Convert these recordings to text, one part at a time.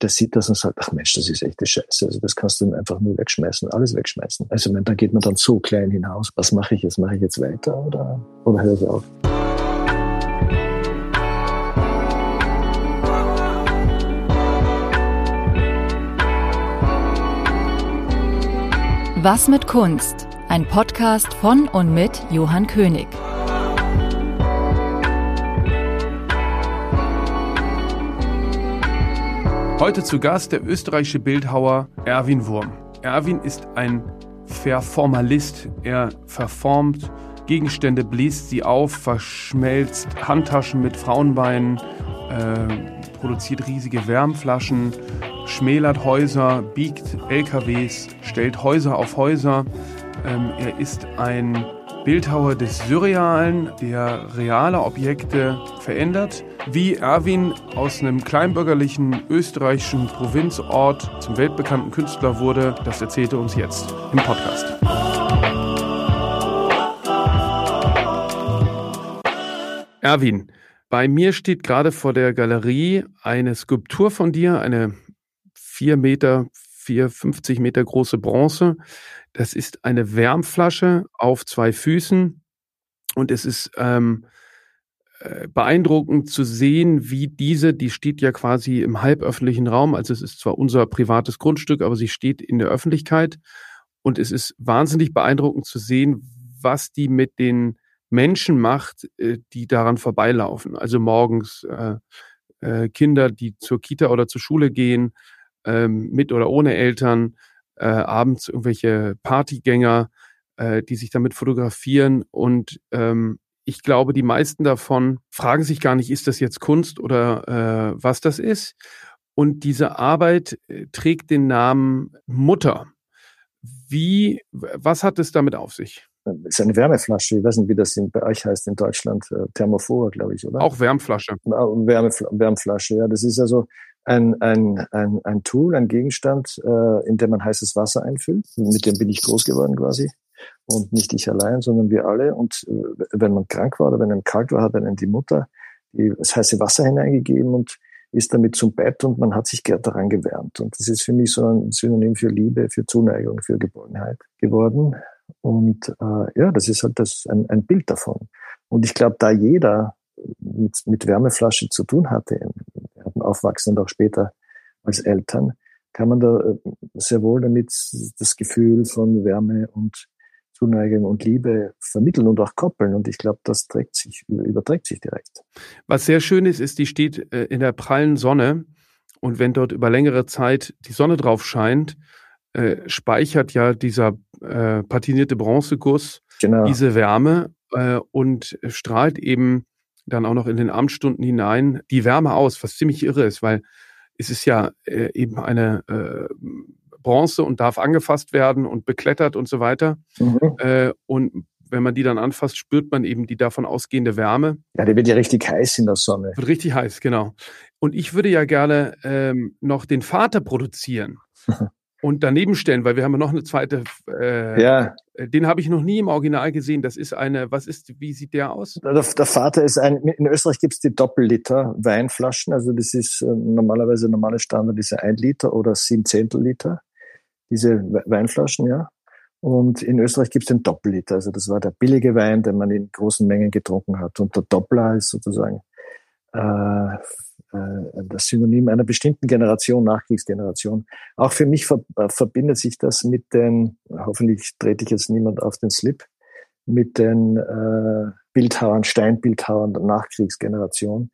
der sieht das und sagt, ach Mensch, das ist echte Scheiße. Also das kannst du einfach nur wegschmeißen, alles wegschmeißen. Also da geht man dann so klein hinaus. Was mache ich jetzt? Mache ich jetzt weiter oder, oder höre ich auf? Was mit Kunst? Ein Podcast von und mit Johann König. Heute zu Gast der österreichische Bildhauer Erwin Wurm. Erwin ist ein Verformalist. Er verformt Gegenstände, bläst sie auf, verschmelzt Handtaschen mit Frauenbeinen, äh, produziert riesige Wärmflaschen, schmälert Häuser, biegt LKWs, stellt Häuser auf Häuser. Ähm, er ist ein Bildhauer des Surrealen, der reale Objekte verändert. Wie Erwin aus einem kleinbürgerlichen österreichischen Provinzort zum weltbekannten Künstler wurde, das erzählt er uns jetzt im Podcast. Erwin, bei mir steht gerade vor der Galerie eine Skulptur von dir, eine vier Meter, vier, 50 Meter große Bronze. Das ist eine Wärmflasche auf zwei Füßen und es ist ähm, äh, beeindruckend zu sehen, wie diese, die steht ja quasi im halböffentlichen Raum, also es ist zwar unser privates Grundstück, aber sie steht in der Öffentlichkeit und es ist wahnsinnig beeindruckend zu sehen, was die mit den Menschen macht, äh, die daran vorbeilaufen. Also morgens äh, äh, Kinder, die zur Kita oder zur Schule gehen, ähm, mit oder ohne Eltern, äh, abends irgendwelche Partygänger, äh, die sich damit fotografieren. Und ähm, ich glaube, die meisten davon fragen sich gar nicht, ist das jetzt Kunst oder äh, was das ist. Und diese Arbeit äh, trägt den Namen Mutter. Wie, was hat es damit auf sich? Ist eine Wärmeflasche. Ich weiß nicht, wie das in, bei euch heißt in Deutschland. Äh, Thermophor, glaube ich, oder? Auch Wärmflasche. Wärme, Wärmflasche, ja. Das ist also ein, ein, ein, ein Tool, ein Gegenstand, äh, in dem man heißes Wasser einfüllt. Mit dem bin ich groß geworden quasi. Und nicht ich allein, sondern wir alle. Und äh, wenn man krank war oder wenn einem kalt war, hat einem die Mutter das heiße Wasser hineingegeben und ist damit zum Bett und man hat sich daran gewärmt. Und das ist für mich so ein Synonym für Liebe, für Zuneigung, für Geborgenheit geworden. Und äh, ja, das ist halt das, ein, ein Bild davon. Und ich glaube, da jeder mit, mit Wärmeflasche zu tun hatte, aufwachsen und auch später als Eltern, kann man da äh, sehr wohl damit das Gefühl von Wärme und Zuneigung und Liebe vermitteln und auch koppeln. Und ich glaube, das trägt sich, überträgt sich direkt. Was sehr schön ist, ist, die steht äh, in der prallen Sonne. Und wenn dort über längere Zeit die Sonne drauf scheint, äh, speichert ja dieser äh, patinierte Bronzeguss genau. diese Wärme äh, und strahlt eben dann auch noch in den Abendstunden hinein die Wärme aus, was ziemlich irre ist, weil es ist ja äh, eben eine äh, Bronze und darf angefasst werden und beklettert und so weiter. Mhm. Äh, und wenn man die dann anfasst, spürt man eben die davon ausgehende Wärme. Ja, die wird ja richtig heiß in der Sonne. Wird richtig heiß, genau. Und ich würde ja gerne ähm, noch den Vater produzieren. und daneben stellen, weil wir haben ja noch eine zweite. Äh, ja. Den habe ich noch nie im Original gesehen. Das ist eine, was ist, wie sieht der aus? Der, der Vater ist ein, in Österreich gibt es die Doppelliter Weinflaschen. Also das ist äh, normalerweise normale Standard ist ja ein Liter oder sieben Zehntel Liter. Diese Weinflaschen, ja. Und in Österreich gibt es den Doppelliter. Also das war der billige Wein, den man in großen Mengen getrunken hat. Und der Doppler ist sozusagen äh, das Synonym einer bestimmten Generation, Nachkriegsgeneration. Auch für mich ver äh, verbindet sich das mit den, hoffentlich trete ich jetzt niemand auf den Slip, mit den äh, Bildhauern, Steinbildhauern der Nachkriegsgeneration,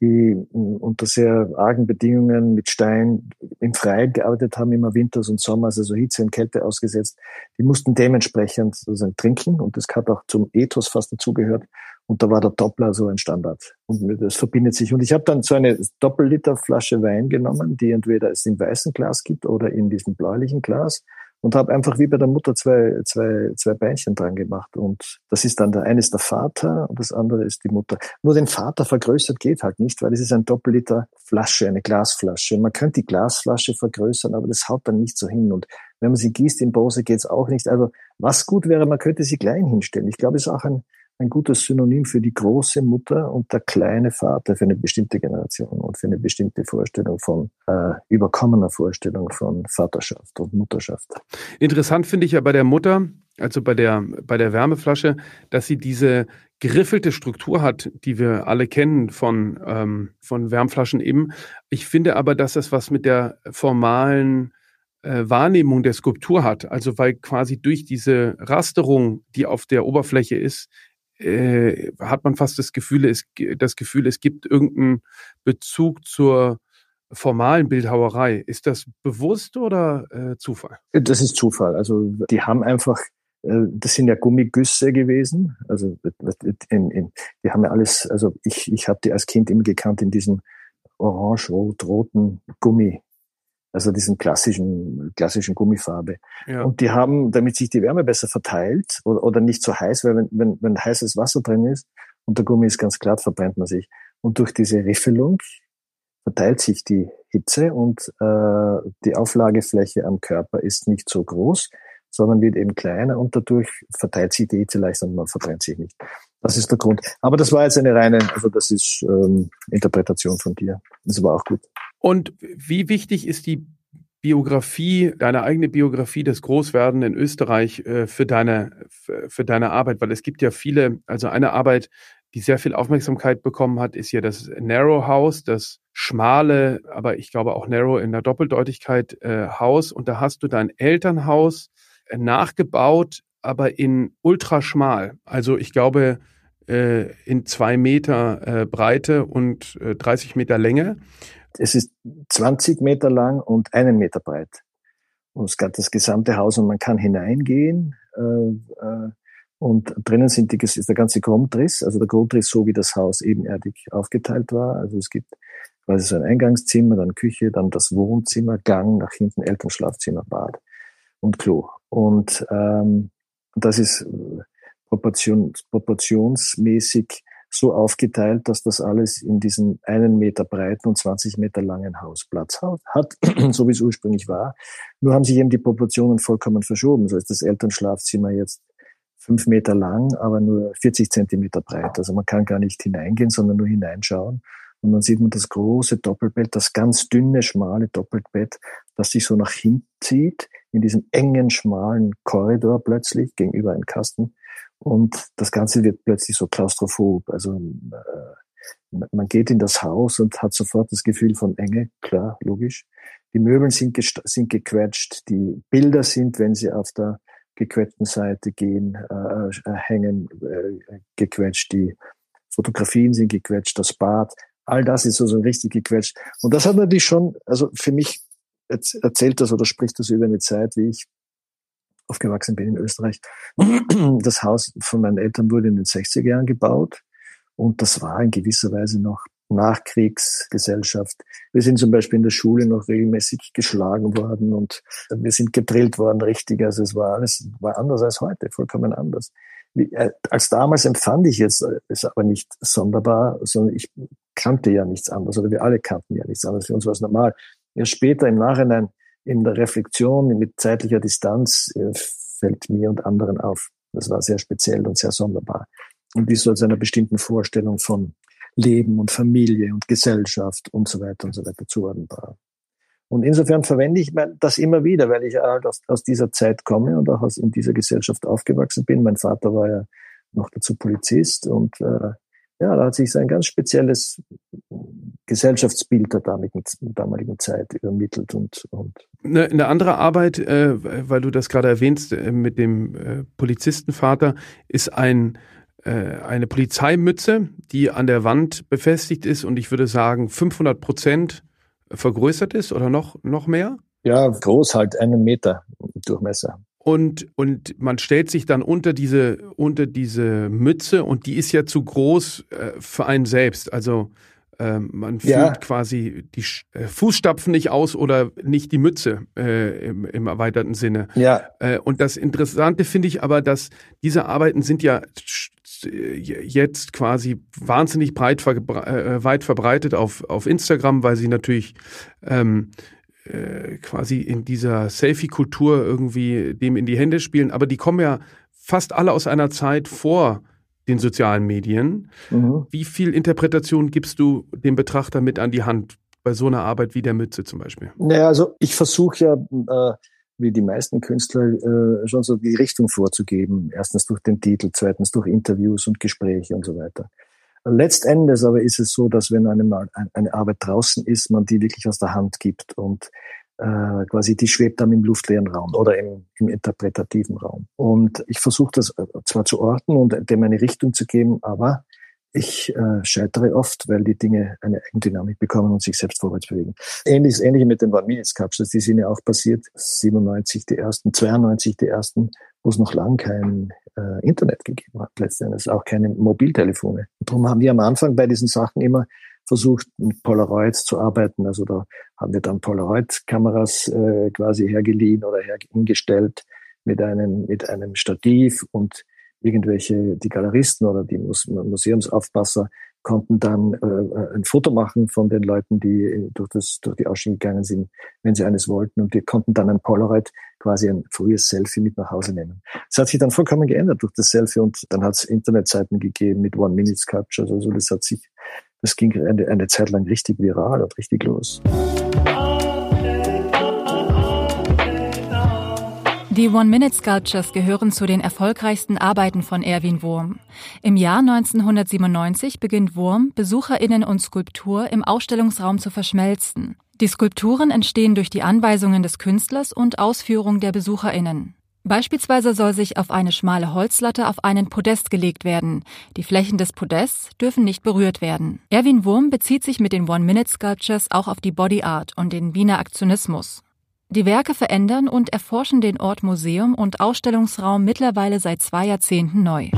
die unter sehr argen Bedingungen mit Stein im Freien gearbeitet haben, immer Winters und Sommers, also Hitze und Kälte ausgesetzt. Die mussten dementsprechend sozusagen trinken und das hat auch zum Ethos fast dazugehört. Und da war der Doppler so ein Standard. Und das verbindet sich. Und ich habe dann so eine Doppelliter Flasche Wein genommen, die entweder es im weißen Glas gibt oder in diesem bläulichen Glas und habe einfach wie bei der Mutter zwei, zwei, zwei Beinchen dran gemacht. Und das ist dann der eine ist der Vater und das andere ist die Mutter. Nur den Vater vergrößert geht halt nicht, weil es ist ein Doppelliter Flasche, eine Glasflasche. Man könnte die Glasflasche vergrößern, aber das haut dann nicht so hin. Und wenn man sie gießt in Bose geht's auch nicht. Also was gut wäre, man könnte sie klein hinstellen. Ich glaube, es ist auch ein, ein gutes Synonym für die große Mutter und der kleine Vater für eine bestimmte Generation und für eine bestimmte Vorstellung von äh, überkommener Vorstellung von Vaterschaft und Mutterschaft. Interessant finde ich ja bei der Mutter, also bei der, bei der Wärmeflasche, dass sie diese geriffelte Struktur hat, die wir alle kennen von, ähm, von Wärmflaschen eben. Ich finde aber, dass das was mit der formalen äh, Wahrnehmung der Skulptur hat. Also weil quasi durch diese Rasterung, die auf der Oberfläche ist, äh, hat man fast das Gefühl, es, das Gefühl, es gibt irgendeinen Bezug zur formalen Bildhauerei. Ist das bewusst oder äh, Zufall? Das ist Zufall. Also die haben einfach äh, das sind ja Gummigüsse gewesen. Also in, in, die haben ja alles, also ich, ich habe die als Kind immer gekannt in diesem orange-rot-roten Gummi. Also diesen klassischen, klassischen Gummifarbe. Ja. Und die haben, damit sich die Wärme besser verteilt oder, oder nicht so heiß, weil wenn, wenn, wenn heißes Wasser drin ist und der Gummi ist ganz glatt, verbrennt man sich. Und durch diese Riffelung verteilt sich die Hitze und äh, die Auflagefläche am Körper ist nicht so groß, sondern wird eben kleiner und dadurch verteilt sich die Hitze leichter und man verbrennt sich nicht. Das ist der Grund. Aber das war jetzt eine reine, also das ist ähm, Interpretation von dir. Das war auch gut. Und wie wichtig ist die Biografie, deine eigene Biografie des Großwerden in Österreich äh, für deine für deine Arbeit, weil es gibt ja viele, also eine Arbeit, die sehr viel Aufmerksamkeit bekommen hat, ist ja das Narrow House, das schmale, aber ich glaube auch Narrow in der Doppeldeutigkeit äh, Haus. Und da hast du dein Elternhaus nachgebaut, aber in ultraschmal. Also ich glaube äh, in zwei Meter äh, Breite und äh, 30 Meter Länge. Es ist 20 Meter lang und einen Meter breit. Und es gab das gesamte Haus und man kann hineingehen. Äh, äh, und drinnen sind die, ist der ganze Grundriss, also der Grundriss, so wie das Haus ebenerdig aufgeteilt war. Also es gibt quasi so ein Eingangszimmer, dann Küche, dann das Wohnzimmer, Gang, nach hinten Elternschlafzimmer, Bad und Klo. Und ähm, das ist äh, proportions, proportionsmäßig so aufgeteilt, dass das alles in diesem einen Meter breiten und 20 Meter langen Haus Platz hat, so wie es ursprünglich war. Nur haben sich eben die Proportionen vollkommen verschoben. So ist das Elternschlafzimmer jetzt fünf Meter lang, aber nur 40 Zentimeter breit. Also man kann gar nicht hineingehen, sondern nur hineinschauen. Und dann sieht man das große Doppelbett, das ganz dünne, schmale Doppelbett, das sich so nach hinten zieht, in diesem engen, schmalen Korridor plötzlich gegenüber einem Kasten. Und das Ganze wird plötzlich so klaustrophob. Also äh, man geht in das Haus und hat sofort das Gefühl von Enge, klar, logisch. Die Möbel sind, sind gequetscht, die Bilder sind, wenn sie auf der gequetschten Seite gehen, äh, äh, hängen, äh, gequetscht, die Fotografien sind gequetscht, das Bad, all das ist so, so richtig gequetscht. Und das hat natürlich schon, also für mich erzählt das oder spricht das über eine Zeit, wie ich aufgewachsen bin in Österreich. Das Haus von meinen Eltern wurde in den 60er Jahren gebaut und das war in gewisser Weise noch Nachkriegsgesellschaft. Wir sind zum Beispiel in der Schule noch regelmäßig geschlagen worden und wir sind gedrillt worden, richtig. Also es war alles, war anders als heute, vollkommen anders. Wie, äh, als damals empfand ich jetzt äh, es aber nicht sonderbar, sondern ich kannte ja nichts anderes oder wir alle kannten ja nichts anderes. Für uns war es normal. Erst später im Nachhinein in der Reflexion mit zeitlicher Distanz äh, fällt mir und anderen auf. Das war sehr speziell und sehr sonderbar. Und wie so zu einer bestimmten Vorstellung von Leben und Familie und Gesellschaft und so weiter und so weiter zuordnenbar. Und insofern verwende ich das immer wieder, weil ich halt aus, aus dieser Zeit komme und auch aus, in dieser Gesellschaft aufgewachsen bin. Mein Vater war ja noch dazu Polizist und äh, ja, da hat sich so ein ganz spezielles Gesellschaftsbild der damaligen, damaligen Zeit übermittelt und, und eine, eine andere Arbeit, äh, weil du das gerade erwähnst, äh, mit dem äh, Polizistenvater, ist ein äh, eine Polizeimütze, die an der Wand befestigt ist und ich würde sagen 500 Prozent vergrößert ist oder noch noch mehr. Ja, groß halt, einen Meter Durchmesser. Und, und man stellt sich dann unter diese, unter diese Mütze und die ist ja zu groß äh, für einen selbst. Also äh, man fühlt ja. quasi die äh, Fußstapfen nicht aus oder nicht die Mütze äh, im, im erweiterten Sinne. Ja. Äh, und das Interessante finde ich aber, dass diese Arbeiten sind ja jetzt quasi wahnsinnig breit äh, weit verbreitet auf, auf Instagram, weil sie natürlich ähm, äh, quasi in dieser Selfie-Kultur irgendwie dem in die Hände spielen, aber die kommen ja fast alle aus einer Zeit vor den sozialen Medien. Mhm. Wie viel Interpretation gibst du dem Betrachter mit an die Hand bei so einer Arbeit wie der Mütze zum Beispiel? Naja, also ich versuche ja, äh, wie die meisten Künstler, äh, schon so die Richtung vorzugeben. Erstens durch den Titel, zweitens durch Interviews und Gespräche und so weiter. Letztendes aber ist es so, dass wenn eine, eine Arbeit draußen ist, man die wirklich aus der Hand gibt und äh, quasi die schwebt dann im luftleeren Raum oder im, im interpretativen Raum. Und ich versuche das äh, zwar zu orten und dem eine Richtung zu geben, aber ich äh, scheitere oft, weil die Dinge eine Eigendynamik bekommen und sich selbst vorwärts bewegen. Ähnliches, ähnliche mit den One-Minutes-Capsules, die sind ja auch passiert. 97 die ersten, 92 die ersten, wo es noch lang kein äh, Internet gegeben hat, letztendlich auch keine Mobiltelefone. Darum haben wir am Anfang bei diesen Sachen immer versucht, mit Polaroids zu arbeiten. Also da haben wir dann Polaroid-Kameras äh, quasi hergeliehen oder hergestellt mit einem, mit einem Stativ und irgendwelche, die Galeristen oder die Museumsaufpasser konnten dann äh, ein Foto machen von den Leuten, die durch, das, durch die Ausstellung gegangen sind, wenn sie eines wollten. Und die konnten dann ein Polaroid, quasi ein frühes Selfie mit nach Hause nehmen. Es hat sich dann vollkommen geändert durch das Selfie und dann hat es Internetseiten gegeben mit One-Minute-Captures. Also das hat sich das ging eine, eine Zeit lang richtig viral und richtig los. Die One-Minute-Sculptures gehören zu den erfolgreichsten Arbeiten von Erwin Wurm. Im Jahr 1997 beginnt Wurm, BesucherInnen und Skulptur im Ausstellungsraum zu verschmelzen. Die Skulpturen entstehen durch die Anweisungen des Künstlers und Ausführung der BesucherInnen. Beispielsweise soll sich auf eine schmale Holzlatte auf einen Podest gelegt werden. Die Flächen des Podests dürfen nicht berührt werden. Erwin Wurm bezieht sich mit den One-Minute-Sculptures auch auf die Body Art und den Wiener Aktionismus. Die Werke verändern und erforschen den Ort Museum und Ausstellungsraum mittlerweile seit zwei Jahrzehnten neu.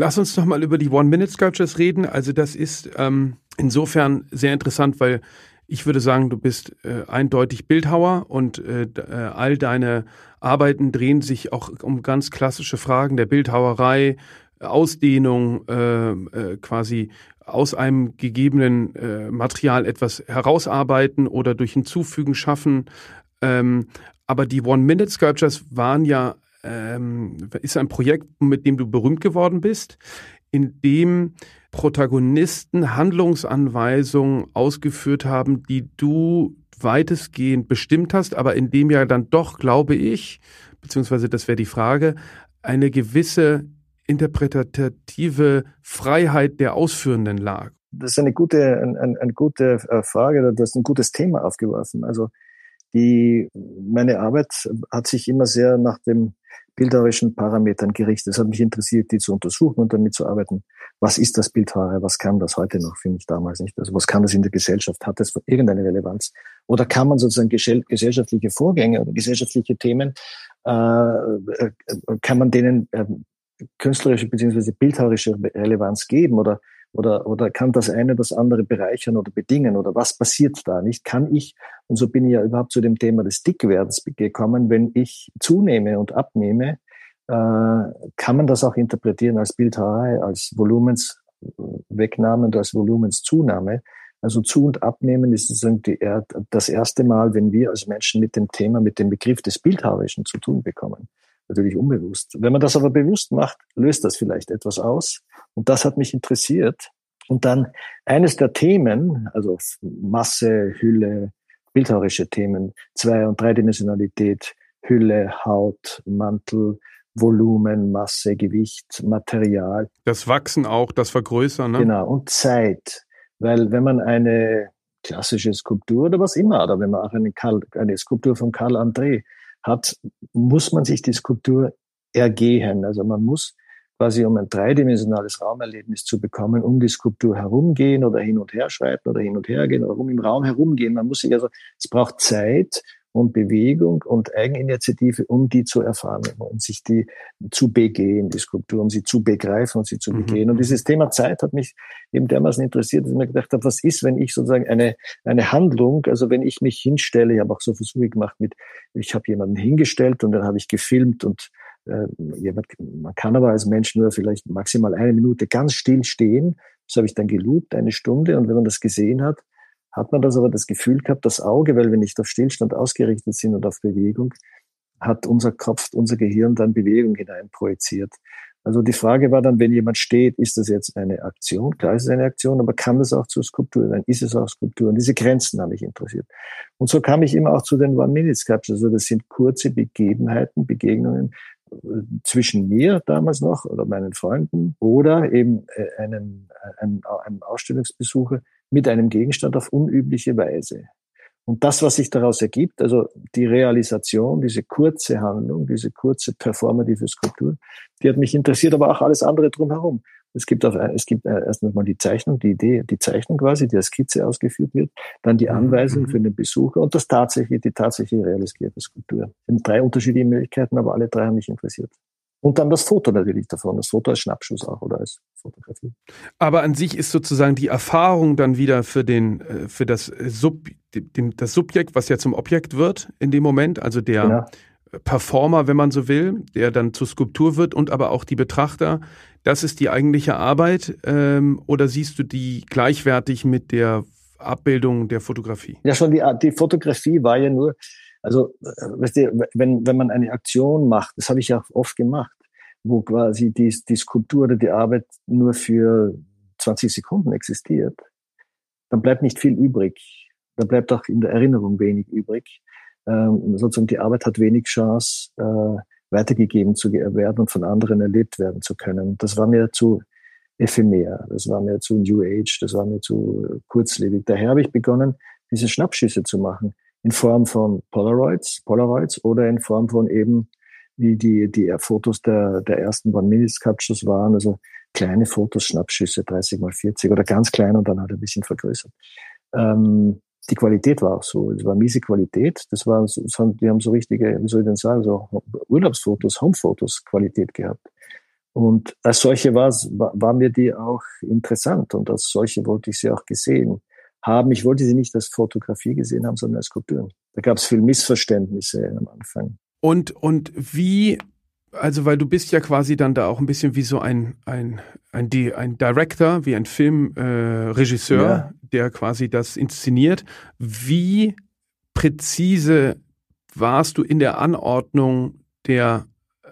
Lass uns noch mal über die One-Minute-Sculptures reden. Also das ist ähm, insofern sehr interessant, weil ich würde sagen, du bist äh, eindeutig Bildhauer und äh, äh, all deine Arbeiten drehen sich auch um ganz klassische Fragen der Bildhauerei, Ausdehnung, äh, äh, quasi aus einem gegebenen äh, Material etwas herausarbeiten oder durch Hinzufügen schaffen. Ähm, aber die One-Minute-Sculptures waren ja, ähm, ist ein Projekt, mit dem du berühmt geworden bist, in dem Protagonisten Handlungsanweisungen ausgeführt haben, die du weitestgehend bestimmt hast, aber in dem ja dann doch, glaube ich, beziehungsweise das wäre die Frage, eine gewisse interpretative Freiheit der Ausführenden lag. Das ist eine gute, ein, ein, eine gute äh, Frage, das ist ein gutes Thema aufgeworfen. Also die, meine Arbeit hat sich immer sehr nach dem bildhauerischen Parametern gerichtet. Es hat mich interessiert, die zu untersuchen und damit zu arbeiten. Was ist das Bildhauerei? Was kann das heute noch? Für mich damals nicht. Also was kann das in der Gesellschaft? Hat das irgendeine Relevanz? Oder kann man sozusagen gesellschaftliche Vorgänge oder gesellschaftliche Themen, äh, äh, kann man denen äh, künstlerische beziehungsweise bildhauerische Relevanz geben? Oder oder, oder kann das eine das andere bereichern oder bedingen? Oder was passiert da nicht? Kann ich, und so bin ich ja überhaupt zu dem Thema des Dickwerdens gekommen, wenn ich zunehme und abnehme, äh, kann man das auch interpretieren als Bildhauerei, als Volumenswegnahme und als Volumenszunahme. Also zu und abnehmen ist sozusagen die, das erste Mal, wenn wir als Menschen mit dem Thema, mit dem Begriff des Bildhauerischen zu tun bekommen natürlich unbewusst. Wenn man das aber bewusst macht, löst das vielleicht etwas aus. Und das hat mich interessiert. Und dann eines der Themen, also Masse, Hülle, bildhauerische Themen, Zwei- und Dreidimensionalität, Hülle, Haut, Mantel, Volumen, Masse, Gewicht, Material. Das Wachsen auch, das Vergrößern. Ne? Genau, und Zeit. Weil wenn man eine klassische Skulptur oder was immer, oder wenn man auch eine, Karl, eine Skulptur von Karl André hat, muss man sich die Skulptur ergehen. Also man muss quasi, um ein dreidimensionales Raumerlebnis zu bekommen, um die Skulptur herumgehen oder hin und her schreiten oder hin und her gehen oder um im Raum herumgehen. Man muss sich also, es braucht Zeit und Bewegung und Eigeninitiative, um die zu erfahren, um sich die zu begehen, die Skulptur, um sie zu begreifen und sie zu mhm. begehen. Und dieses Thema Zeit hat mich eben dermaßen interessiert, dass ich mir gedacht habe, was ist, wenn ich sozusagen eine, eine Handlung, also wenn ich mich hinstelle, ich habe auch so Versuche gemacht mit, ich habe jemanden hingestellt und dann habe ich gefilmt und äh, jemand, man kann aber als Mensch nur vielleicht maximal eine Minute ganz still stehen. Das habe ich dann gelobt, eine Stunde. Und wenn man das gesehen hat, hat man das aber das Gefühl gehabt, das Auge, weil wir nicht auf Stillstand ausgerichtet sind und auf Bewegung, hat unser Kopf, unser Gehirn dann Bewegung hinein projiziert. Also die Frage war dann, wenn jemand steht, ist das jetzt eine Aktion? Klar ist es eine Aktion, aber kann das auch zur Skulptur werden? Ist es auch Skulptur? Und diese Grenzen haben mich interessiert. Und so kam ich immer auch zu den One-Minute-Sculptures. Also das sind kurze Begebenheiten, Begegnungen äh, zwischen mir damals noch oder meinen Freunden oder eben einem, einem, einem Ausstellungsbesucher mit einem Gegenstand auf unübliche Weise. Und das, was sich daraus ergibt, also die Realisation, diese kurze Handlung, diese kurze performative Skulptur, die hat mich interessiert, aber auch alles andere drumherum. Es gibt auch, es gibt äh, erst einmal die Zeichnung, die Idee, die Zeichnung quasi, die als Skizze ausgeführt wird, dann die Anweisung mhm. für den Besucher und das tatsächliche, die tatsächlich realisierte Skulptur. Es sind drei unterschiedliche Möglichkeiten, aber alle drei haben mich interessiert. Und dann das Foto natürlich davon, das Foto als Schnappschuss auch oder als Fotografie. Aber an sich ist sozusagen die Erfahrung dann wieder für den, äh, für das Sub, das Subjekt, was ja zum Objekt wird in dem Moment, also der genau. Performer, wenn man so will, der dann zur Skulptur wird und aber auch die Betrachter. Das ist die eigentliche Arbeit ähm, oder siehst du die gleichwertig mit der Abbildung der Fotografie? Ja, schon die, die Fotografie war ja nur also, äh, weißt du, wenn, wenn man eine Aktion macht, das habe ich ja oft gemacht, wo quasi die, die Skulptur oder die Arbeit nur für 20 Sekunden existiert, dann bleibt nicht viel übrig. Da bleibt auch in der Erinnerung wenig übrig. Ähm, sozusagen die Arbeit hat wenig Chance, äh, weitergegeben zu werden und von anderen erlebt werden zu können. Das war mir zu ephemer, das war mir zu New Age, das war mir zu kurzlebig. Daher habe ich begonnen, diese Schnappschüsse zu machen in Form von Polaroids, Polaroids oder in Form von eben, wie die, die Fotos der, der ersten One-Minute-Captures waren, also kleine Fotos, Schnappschüsse, 30 mal 40 oder ganz klein und dann halt ein bisschen vergrößert. Ähm, die Qualität war auch so. Es war miese Qualität. Das war, die haben so richtige, wie soll ich denn sagen, so Urlaubsfotos, Homefotos Qualität gehabt. Und als solche war, war mir die auch interessant und als solche wollte ich sie auch gesehen haben. Ich wollte sie nicht als Fotografie gesehen haben, sondern als Skulpturen. Da gab es viel Missverständnisse am Anfang. Und, und wie, also weil du bist ja quasi dann da auch ein bisschen wie so ein, ein, ein, ein Director, wie ein Filmregisseur, äh, ja. der quasi das inszeniert. Wie präzise warst du in der Anordnung der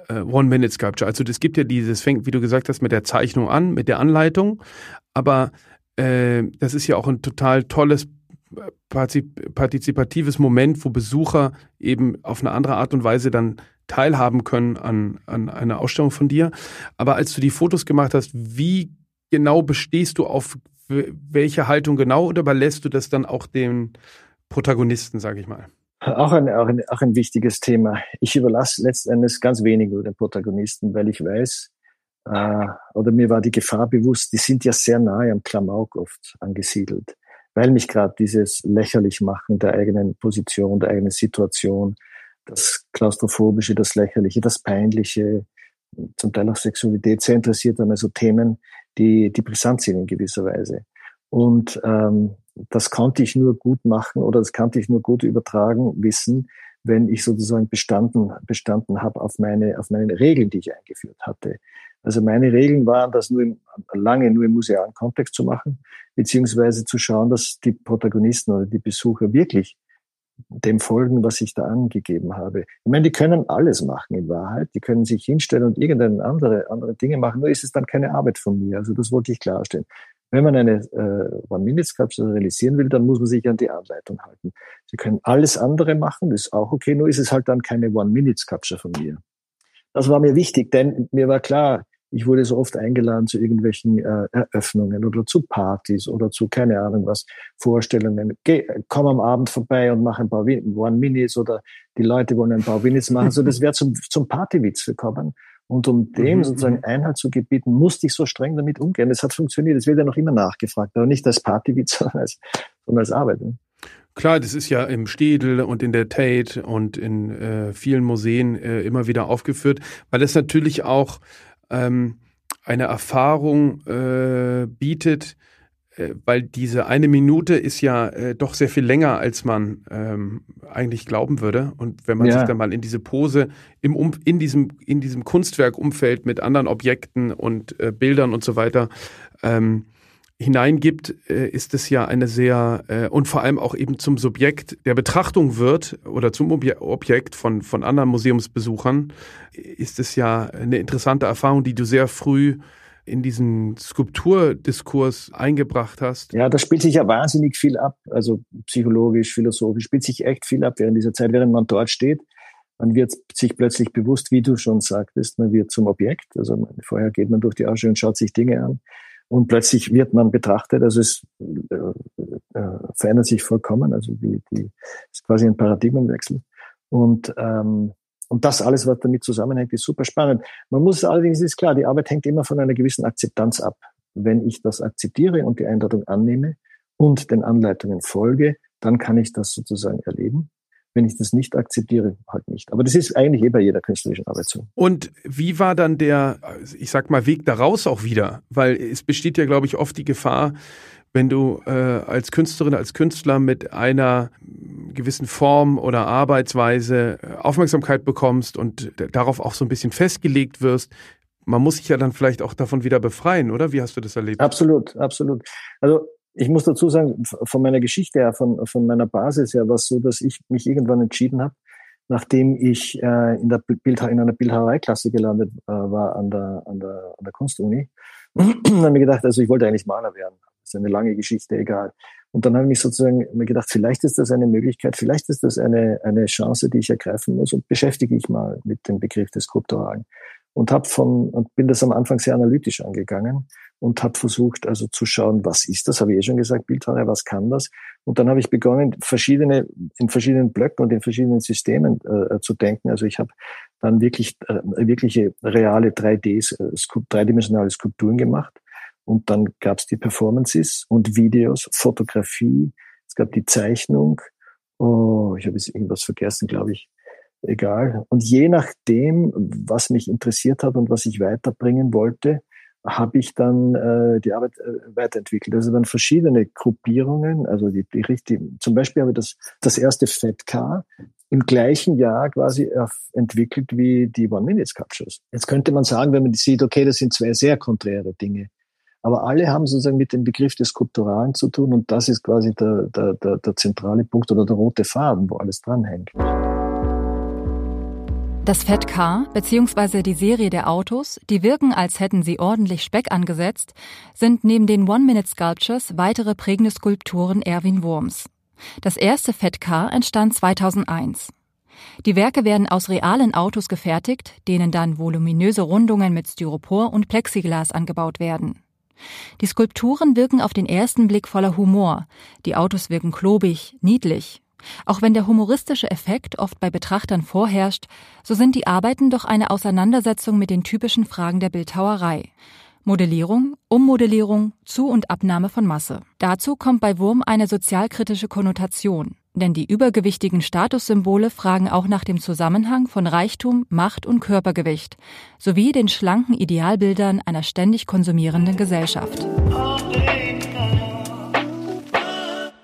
äh, One-Minute-Sculpture? Also es gibt ja dieses, fängt, wie du gesagt hast, mit der Zeichnung an, mit der Anleitung, aber äh, das ist ja auch ein total tolles partizipatives Moment, wo Besucher eben auf eine andere Art und Weise dann teilhaben können an, an einer Ausstellung von dir. Aber als du die Fotos gemacht hast, wie genau bestehst du auf welche Haltung genau oder überlässt du das dann auch den Protagonisten, sage ich mal? Auch ein, auch, ein, auch ein wichtiges Thema. Ich überlasse letztendlich ganz wenig über den Protagonisten, weil ich weiß, äh, oder mir war die Gefahr bewusst, die sind ja sehr nahe am Klamauk oft angesiedelt, weil mich gerade dieses lächerlich machen der eigenen Position, der eigenen Situation, das Klaustrophobische, das Lächerliche, das Peinliche, zum Teil auch Sexualität sehr interessiert an also Themen, die, die brisant sind in gewisser Weise. Und ähm, das konnte ich nur gut machen oder das konnte ich nur gut übertragen wissen, wenn ich sozusagen bestanden, bestanden habe auf meine, auf meine Regeln, die ich eingeführt hatte. Also meine Regeln waren, das nur im, lange nur im musealen Kontext zu machen, beziehungsweise zu schauen, dass die Protagonisten oder die Besucher wirklich dem folgen, was ich da angegeben habe. Ich meine, die können alles machen in Wahrheit. Die können sich hinstellen und irgendeine andere, andere Dinge machen. Nur ist es dann keine Arbeit von mir. Also das wollte ich klarstellen. Wenn man eine äh, One-Minute-Capture realisieren will, dann muss man sich an die Anleitung halten. Sie können alles andere machen, das ist auch okay, nur ist es halt dann keine One-Minute-Capture von mir. Das war mir wichtig, denn mir war klar, ich wurde so oft eingeladen zu irgendwelchen äh, Eröffnungen oder zu Partys oder zu, keine Ahnung was, Vorstellungen. Geh, komm am Abend vorbei und mach ein paar One-Minis oder die Leute wollen ein paar Winnies machen. So, das wäre zum, zum Partywitz gekommen. Und um dem mhm, sozusagen mhm. Einhalt zu gebieten, musste ich so streng damit umgehen. Es hat funktioniert. Es wird ja noch immer nachgefragt, aber nicht als Partywitz, sondern als, sondern als Arbeit. Ne? Klar, das ist ja im Städel und in der Tate und in äh, vielen Museen äh, immer wieder aufgeführt, weil es natürlich auch ähm, eine Erfahrung äh, bietet, äh, weil diese eine Minute ist ja äh, doch sehr viel länger, als man ähm, eigentlich glauben würde. Und wenn man ja. sich dann mal in diese Pose im um in diesem in diesem Kunstwerkumfeld mit anderen Objekten und äh, Bildern und so weiter ähm, hineingibt, äh, ist es ja eine sehr äh, und vor allem auch eben zum Subjekt der Betrachtung wird oder zum Objekt von, von anderen Museumsbesuchern, ist es ja eine interessante Erfahrung, die du sehr früh in diesen Skulpturdiskurs eingebracht hast. Ja, da spielt sich ja wahnsinnig viel ab, also psychologisch, philosophisch, spielt sich echt viel ab während dieser Zeit, während man dort steht. Man wird sich plötzlich bewusst, wie du schon sagtest, man wird zum Objekt. Also vorher geht man durch die Ausstellung und schaut sich Dinge an und plötzlich wird man betrachtet. Also es äh, äh, verändert sich vollkommen. Also die, die ist quasi ein Paradigmenwechsel. Und ähm, und das alles, was damit zusammenhängt, ist super spannend. Man muss allerdings, ist klar, die Arbeit hängt immer von einer gewissen Akzeptanz ab. Wenn ich das akzeptiere und die Einladung annehme und den Anleitungen folge, dann kann ich das sozusagen erleben. Wenn ich das nicht akzeptiere, halt nicht. Aber das ist eigentlich eh bei jeder künstlerischen Arbeit so. Und wie war dann der, ich sag mal, Weg daraus auch wieder? Weil es besteht ja, glaube ich, oft die Gefahr, wenn du äh, als Künstlerin, als Künstler mit einer gewissen Form oder Arbeitsweise äh, Aufmerksamkeit bekommst und darauf auch so ein bisschen festgelegt wirst, man muss sich ja dann vielleicht auch davon wieder befreien, oder? Wie hast du das erlebt? Absolut, absolut. Also ich muss dazu sagen, von meiner Geschichte her, von, von meiner Basis her, war es so, dass ich mich irgendwann entschieden habe, nachdem ich äh, in, der Bild, in einer Bildhauereiklasse gelandet äh, war an der, an der, an der Kunstuni, habe mir gedacht, also ich wollte eigentlich Maler werden. Das ist eine lange Geschichte, egal. Und dann habe ich mich sozusagen mir gedacht, vielleicht ist das eine Möglichkeit, vielleicht ist das eine, eine Chance, die ich ergreifen muss und beschäftige ich mal mit dem Begriff des Skulpturalen. Und habe von und bin das am Anfang sehr analytisch angegangen und habe versucht also zu schauen, was ist das, habe ich eh schon gesagt, Bildhauerei, was kann das? Und dann habe ich begonnen, verschiedene in verschiedenen Blöcken und in verschiedenen Systemen äh, zu denken. Also ich habe dann wirklich äh, wirkliche reale 3D, äh, dreidimensionale Skulpturen gemacht und dann gab es die Performances und Videos, Fotografie, es gab die Zeichnung. Oh, ich habe jetzt irgendwas vergessen, glaube ich. Egal. Und je nachdem, was mich interessiert hat und was ich weiterbringen wollte, habe ich dann äh, die Arbeit äh, weiterentwickelt. Also dann verschiedene Gruppierungen, also die, die richtig, zum Beispiel habe ich das, das erste FedCar im gleichen Jahr quasi entwickelt wie die One-Minute-Sculptures. Jetzt könnte man sagen, wenn man sieht, okay, das sind zwei sehr konträre Dinge. Aber alle haben sozusagen mit dem Begriff des Skulpturalen zu tun und das ist quasi der, der, der, der zentrale Punkt oder der rote Faden, wo alles dranhängt. Das Fett Car bzw. die Serie der Autos, die wirken, als hätten sie ordentlich Speck angesetzt, sind neben den One-Minute-Sculptures weitere prägende Skulpturen Erwin Wurms. Das erste Fett Car entstand 2001. Die Werke werden aus realen Autos gefertigt, denen dann voluminöse Rundungen mit Styropor und Plexiglas angebaut werden. Die Skulpturen wirken auf den ersten Blick voller Humor, die Autos wirken klobig, niedlich. Auch wenn der humoristische Effekt oft bei Betrachtern vorherrscht, so sind die Arbeiten doch eine Auseinandersetzung mit den typischen Fragen der Bildhauerei. Modellierung, Ummodellierung, Zu- und Abnahme von Masse. Dazu kommt bei Wurm eine sozialkritische Konnotation. Denn die übergewichtigen Statussymbole fragen auch nach dem Zusammenhang von Reichtum, Macht und Körpergewicht sowie den schlanken Idealbildern einer ständig konsumierenden Gesellschaft.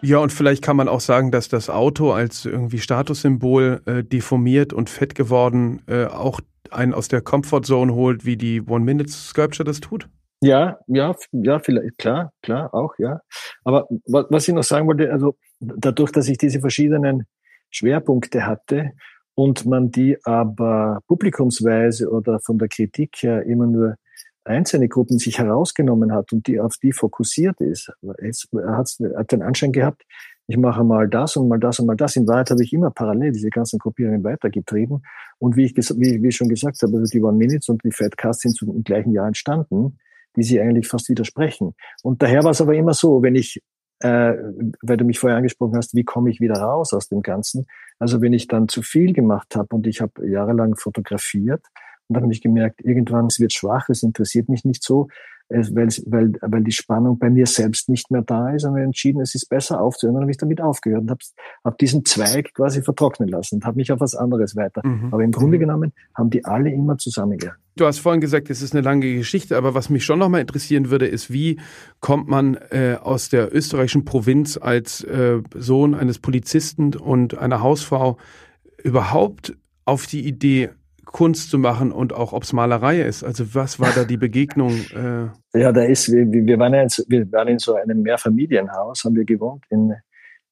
Ja, und vielleicht kann man auch sagen, dass das Auto als irgendwie Statussymbol äh, deformiert und fett geworden äh, auch einen aus der Comfortzone holt, wie die One-Minute-Sculpture das tut. Ja, ja, ja, vielleicht, klar, klar, auch, ja. Aber was ich noch sagen wollte, also dadurch, dass ich diese verschiedenen Schwerpunkte hatte und man die aber publikumsweise oder von der Kritik her immer nur einzelne Gruppen sich herausgenommen hat und die auf die fokussiert ist, es hat den Anschein gehabt, ich mache mal das und mal das und mal das. In Wahrheit habe ich immer parallel diese ganzen Gruppierungen weitergetrieben. Und wie ich, wie, ich schon gesagt habe, also die One Minutes und die Fat Cast sind im gleichen Jahr entstanden, die sie eigentlich fast widersprechen. Und daher war es aber immer so, wenn ich äh, weil du mich vorher angesprochen hast, wie komme ich wieder raus aus dem Ganzen? Also wenn ich dann zu viel gemacht habe und ich habe jahrelang fotografiert und dann habe ich gemerkt, irgendwann es wird schwach, es interessiert mich nicht so, weil, weil, weil die Spannung bei mir selbst nicht mehr da ist, haben wir entschieden, es ist besser aufzuhören. Dann habe ich damit aufgehört und habe hab diesen Zweig quasi vertrocknen lassen und habe mich auf was anderes weiter. Mhm. Aber im Grunde mhm. genommen haben die alle immer zusammengehalten. Du hast vorhin gesagt, es ist eine lange Geschichte, aber was mich schon nochmal interessieren würde, ist, wie kommt man äh, aus der österreichischen Provinz als äh, Sohn eines Polizisten und einer Hausfrau überhaupt auf die Idee, Kunst zu machen und auch ob es Malerei ist. Also was war da die Begegnung? Äh? Ja, da ist, wir, wir, waren in, wir waren in so einem Mehrfamilienhaus, haben wir gewohnt in,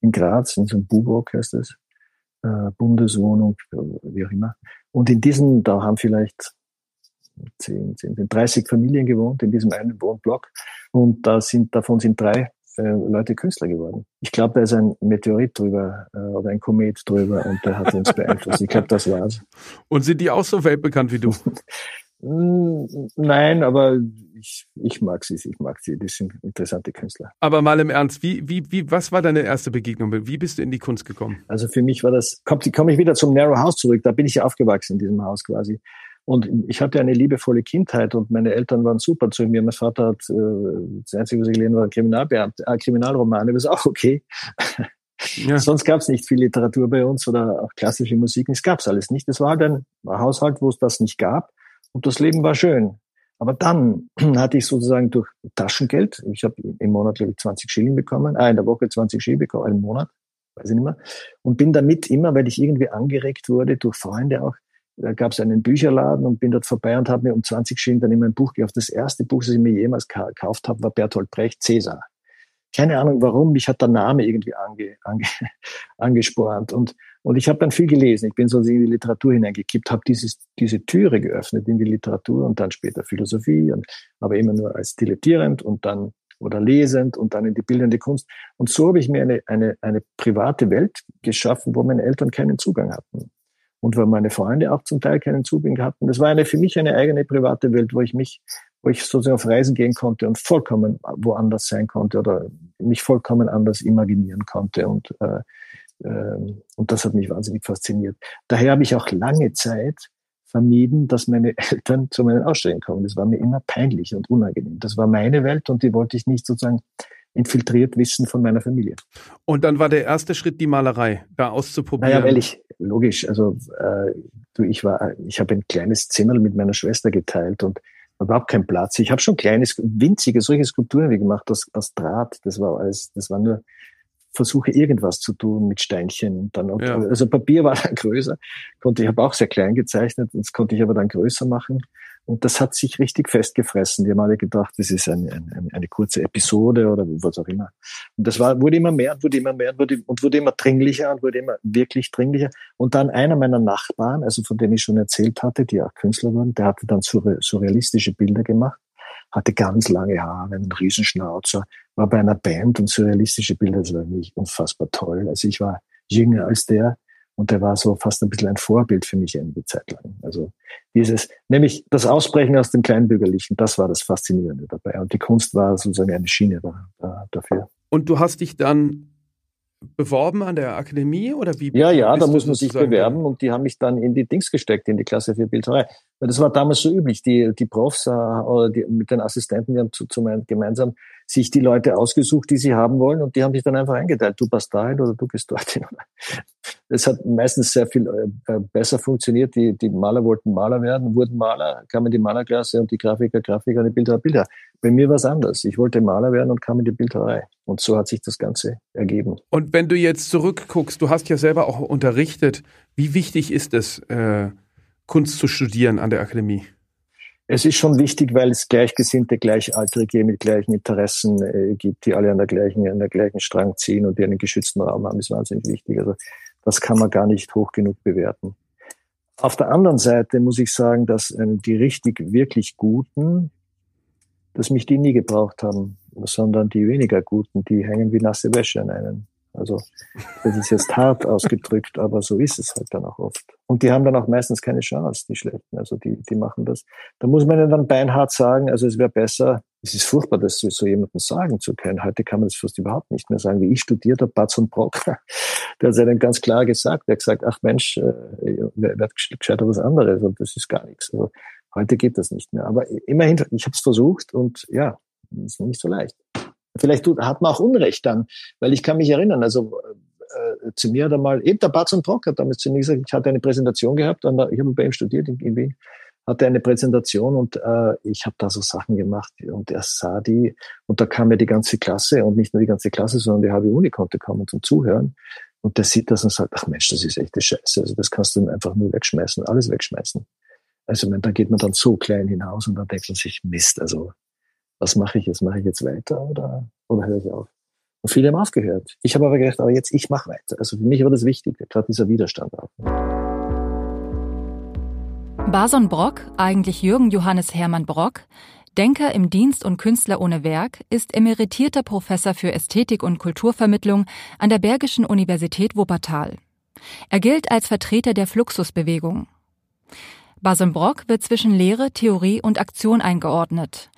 in Graz, in so einem Buburg heißt das, äh, Bundeswohnung, wie auch immer. Und in diesem, da haben vielleicht 10, 10, 30 Familien gewohnt, in diesem einen Wohnblock. Und da sind, davon sind drei äh, Leute Künstler geworden. Ich glaube, da ist ein Meteorit drüber äh, oder ein Komet drüber und der hat uns beeinflusst. Ich glaube, das war's. Und sind die auch so weltbekannt wie du? Nein, aber ich, ich mag sie, ich mag sie. Die sind interessante Künstler. Aber mal im Ernst, wie, wie, wie, was war deine erste Begegnung? Wie bist du in die Kunst gekommen? Also für mich war das, komme komm ich wieder zum Narrow House zurück. Da bin ich ja aufgewachsen in diesem Haus quasi. Und ich hatte eine liebevolle Kindheit und meine Eltern waren super zu mir. Mein Vater hat, äh, das Einzige, was ich gelesen habe, Kriminalbeamte, äh, Kriminalromane, das ist auch okay. Ja. Sonst gab es nicht viel Literatur bei uns oder auch klassische Musik. Es gab es alles nicht. Es war halt ein Haushalt, wo es das nicht gab. Und das Leben war schön. Aber dann hatte ich sozusagen durch Taschengeld, ich habe im Monat, glaube ich, 20 Schilling bekommen, ah, in der Woche 20 Schilling bekommen, einen Monat, weiß ich nicht mehr. Und bin damit immer, weil ich irgendwie angeregt wurde, durch Freunde auch, da gab es einen Bücherladen und bin dort vorbei und habe mir um 20 Schilling dann immer ein Buch gekauft. Das erste Buch, das ich mir jemals gekauft habe, war Bertolt Brecht, Cäsar. Keine Ahnung warum, mich hat der Name irgendwie ange, ange, angespornt. Und, und ich habe dann viel gelesen. Ich bin so in die Literatur hineingekippt, habe diese Türe geöffnet in die Literatur und dann später Philosophie, und, aber immer nur als dilettierend und dann oder lesend und dann in die bildende Kunst. Und so habe ich mir eine, eine, eine private Welt geschaffen, wo meine Eltern keinen Zugang hatten und wo meine Freunde auch zum Teil keinen Zugang hatten. Das war eine, für mich eine eigene private Welt, wo ich mich, wo ich sozusagen auf Reisen gehen konnte und vollkommen woanders sein konnte oder mich vollkommen anders imaginieren konnte und äh, äh, und das hat mich wahnsinnig fasziniert. Daher habe ich auch lange Zeit vermieden, dass meine Eltern zu meinen Ausstellungen kommen. Das war mir immer peinlich und unangenehm. Das war meine Welt und die wollte ich nicht sozusagen infiltriert wissen von meiner Familie. Und dann war der erste Schritt die Malerei, da auszuprobieren. Naja, weil ich, logisch, also äh, du, ich war, ich habe ein kleines Zimmer mit meiner Schwester geteilt und überhaupt keinen Platz. Ich habe schon kleines, winzige, solche Skulpturen wie gemacht aus, aus Draht. Das war alles, das war nur Versuche, irgendwas zu tun mit Steinchen und dann, ja. also Papier war dann größer, konnte ich habe auch sehr klein gezeichnet, das konnte ich aber dann größer machen. Und das hat sich richtig festgefressen. Die haben alle gedacht, das ist ein, ein, eine kurze Episode oder was auch immer. Und das war, wurde immer mehr und wurde immer mehr und wurde, und wurde immer dringlicher und wurde immer wirklich dringlicher. Und dann einer meiner Nachbarn, also von denen ich schon erzählt hatte, die auch Künstler waren, der hatte dann surrealistische Bilder gemacht, hatte ganz lange Haare, einen Riesenschnauzer, war bei einer Band und surrealistische Bilder, das war nicht unfassbar toll. Also ich war jünger als der und der war so fast ein bisschen ein Vorbild für mich einige Zeit lang. Also dieses, nämlich das Ausbrechen aus dem Kleinbürgerlichen, das war das Faszinierende dabei. Und die Kunst war sozusagen eine Schiene da, da, dafür. Und du hast dich dann beworben an der Akademie oder wie? Ja, ja, da muss man sich bewerben und die haben mich dann in die Dings gesteckt, in die Klasse für Bildhauerei. Weil das war damals so üblich. Die, die Profs äh, oder die, mit den Assistenten, die haben zu, zu meinem, gemeinsam sich die Leute ausgesucht, die sie haben wollen und die haben sich dann einfach eingeteilt. Du passt dahin oder du gehst dorthin. Das hat meistens sehr viel äh, besser funktioniert. Die, die Maler wollten Maler werden, wurden Maler, kamen in die Malerklasse und die Grafiker, Grafiker die Bilder, Bilder. Bei mir war es anders. Ich wollte Maler werden und kam in die Bildhauerei. Und so hat sich das Ganze ergeben. Und wenn du jetzt zurückguckst, du hast ja selber auch unterrichtet, wie wichtig ist es, äh, Kunst zu studieren an der Akademie? Es ist schon wichtig, weil es Gleichgesinnte, Gleichaltrige mit gleichen Interessen äh, gibt, die alle an der gleichen, an der gleichen Strang ziehen und die einen geschützten Raum haben, ist wahnsinnig wichtig. Also das kann man gar nicht hoch genug bewerten. Auf der anderen Seite muss ich sagen, dass äh, die richtig wirklich Guten, dass mich die nie gebraucht haben, sondern die weniger Guten, die hängen wie nasse Wäsche an einen. Also das ist jetzt hart ausgedrückt, aber so ist es halt dann auch oft. Und die haben dann auch meistens keine Chance, die Schlechten. Also die, die machen das. Da muss man dann beinhart sagen, also es wäre besser, es ist furchtbar, das so jemandem sagen zu können. Heute kann man das fast überhaupt nicht mehr sagen. Wie ich studiert habe, Batz und Brock, der hat es einem ganz klar gesagt. Der hat gesagt, ach Mensch, äh, wer wird gescheiter was anderes und das ist gar nichts. Also heute geht das nicht mehr. Aber immerhin, ich habe es versucht und ja, ist nicht so leicht. Vielleicht hat man auch Unrecht dann, weil ich kann mich erinnern, also äh, zu mir hat er mal, eben der Batz und Brock hat damals zu mir gesagt, ich hatte eine Präsentation gehabt, der, ich habe bei ihm studiert in, in Wien, hatte eine Präsentation und äh, ich habe da so Sachen gemacht und er sah die und da kam ja die ganze Klasse und nicht nur die ganze Klasse, sondern die halbe Uni konnte kommen zum Zuhören und der sieht das und sagt, ach Mensch, das ist echte Scheiße, also das kannst du einfach nur wegschmeißen, alles wegschmeißen. Also man, da geht man dann so klein hinaus und dann denkt man sich, Mist, also was mache ich jetzt? Mache ich jetzt weiter oder, oder höre ich auf? Und viele haben aufgehört. Ich habe aber gedacht, aber jetzt, ich mache weiter. Also für mich war das wichtig, gerade dieser Widerstand auch. Bason Brock, eigentlich Jürgen Johannes Hermann Brock, Denker im Dienst und Künstler ohne Werk, ist emeritierter Professor für Ästhetik und Kulturvermittlung an der Bergischen Universität Wuppertal. Er gilt als Vertreter der Fluxusbewegung. Bason Brock wird zwischen Lehre, Theorie und Aktion eingeordnet.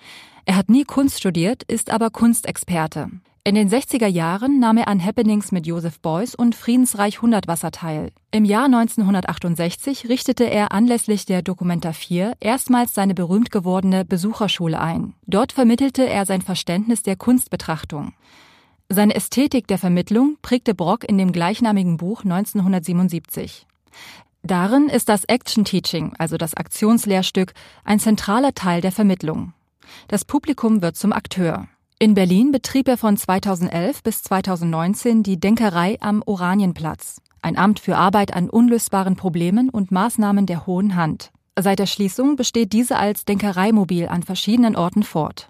Er hat nie Kunst studiert, ist aber Kunstexperte. In den 60er Jahren nahm er an Happenings mit Joseph Beuys und Friedensreich Hundertwasser teil. Im Jahr 1968 richtete er anlässlich der Documenta 4 erstmals seine berühmt gewordene Besucherschule ein. Dort vermittelte er sein Verständnis der Kunstbetrachtung. Seine Ästhetik der Vermittlung prägte Brock in dem gleichnamigen Buch 1977. Darin ist das Action Teaching, also das Aktionslehrstück, ein zentraler Teil der Vermittlung. Das Publikum wird zum Akteur. In Berlin betrieb er von 2011 bis 2019 die Denkerei am Oranienplatz, ein Amt für Arbeit an unlösbaren Problemen und Maßnahmen der hohen Hand. Seit der Schließung besteht diese als Denkereimobil an verschiedenen Orten fort.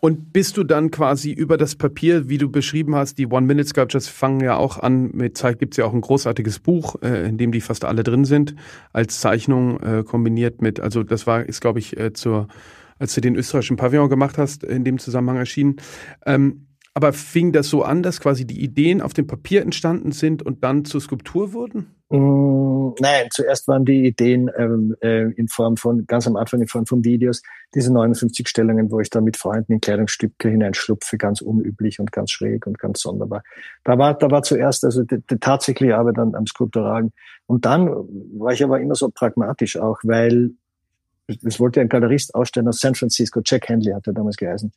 Und bist du dann quasi über das Papier, wie du beschrieben hast, die One-Minute-Sculptures fangen ja auch an, mit Zeit gibt es ja auch ein großartiges Buch, äh, in dem die fast alle drin sind, als Zeichnung äh, kombiniert mit, also das war, ist glaube ich, äh, zur, als du den österreichischen Pavillon gemacht hast, in dem Zusammenhang erschienen. Ähm, aber fing das so an, dass quasi die Ideen auf dem Papier entstanden sind und dann zur Skulptur wurden? Mm, nein, zuerst waren die Ideen ähm, äh, in Form von, ganz am Anfang in Form von Videos, diese 59 Stellungen, wo ich da mit Freunden in Kleidungsstücke hineinschlupfe, ganz unüblich und ganz schräg und ganz sonderbar. Da war, da war zuerst also die, die tatsächliche Arbeit an, am Skulpturalen. Und dann war ich aber immer so pragmatisch auch, weil es wollte ein Galerist ausstellen aus San Francisco, Jack Handley hat er damals geheißen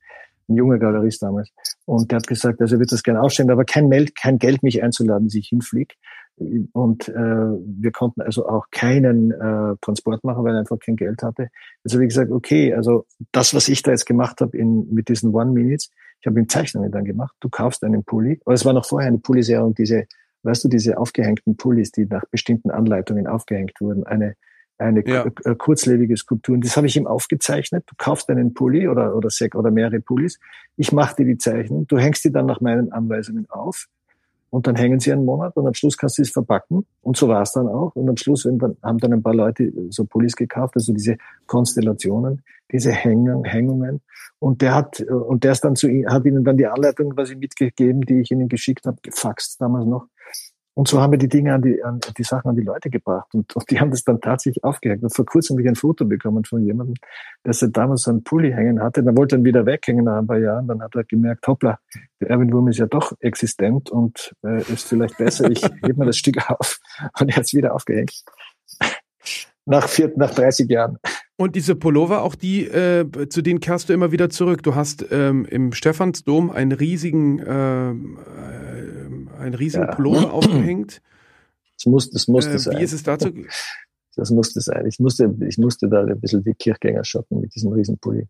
ein junger Galerist damals. Und der hat gesagt, also er wird das gerne ausstellen, aber kein, Meld, kein Geld, mich einzuladen, dass ich hinfliege. Und äh, wir konnten also auch keinen äh, Transport machen, weil er einfach kein Geld hatte. Also habe ich gesagt, okay, also das, was ich da jetzt gemacht habe in, mit diesen One Minutes, ich habe ihm Zeichnungen dann gemacht. Du kaufst einen Pulli. Aber es war noch vorher eine Pulliserie diese, weißt du, diese aufgehängten Pullis, die nach bestimmten Anleitungen aufgehängt wurden. Eine eine ja. Äh, kurzlebige Skulptur. Und das habe ich ihm aufgezeichnet. Du kaufst einen Pulli oder, oder, oder mehrere Pullis. Ich mache dir die Zeichnung. Du hängst die dann nach meinen Anweisungen auf. Und dann hängen sie einen Monat und am Schluss kannst du es verpacken. Und so war es dann auch. Und am Schluss dann, haben dann ein paar Leute so Pullis gekauft, also diese Konstellationen, diese Hängungen, Hängungen. Und der hat, und der ist dann zu, hat ihnen dann die Anleitung quasi mitgegeben, die ich ihnen geschickt habe, gefaxt damals noch. Und so haben wir die Dinge an die, an die Sachen an die Leute gebracht. Und, und die haben das dann tatsächlich aufgehängt. Und vor kurzem habe ich ein Foto bekommen von jemandem, der damals so einen Pulli hängen hatte. Dann wollte er ihn wieder weghängen nach ein paar Jahren. Dann hat er gemerkt, hoppla, der Erwin Wurm ist ja doch existent und äh, ist vielleicht besser. Ich hebe mir das Stück auf. Und er hat es wieder aufgehängt. nach, vier, nach 30 Jahren. Und diese Pullover, auch die, äh, zu denen kehrst du immer wieder zurück. Du hast ähm, im Stephansdom einen riesigen äh, einen riesigen ja. Pullover aufgehängt. Das muss, das musste äh, sein. Wie ist es dazu? Das musste sein. Ich musste, ich musste da ein bisschen wie Kirchgänger shoppen mit diesem Riesenpulli.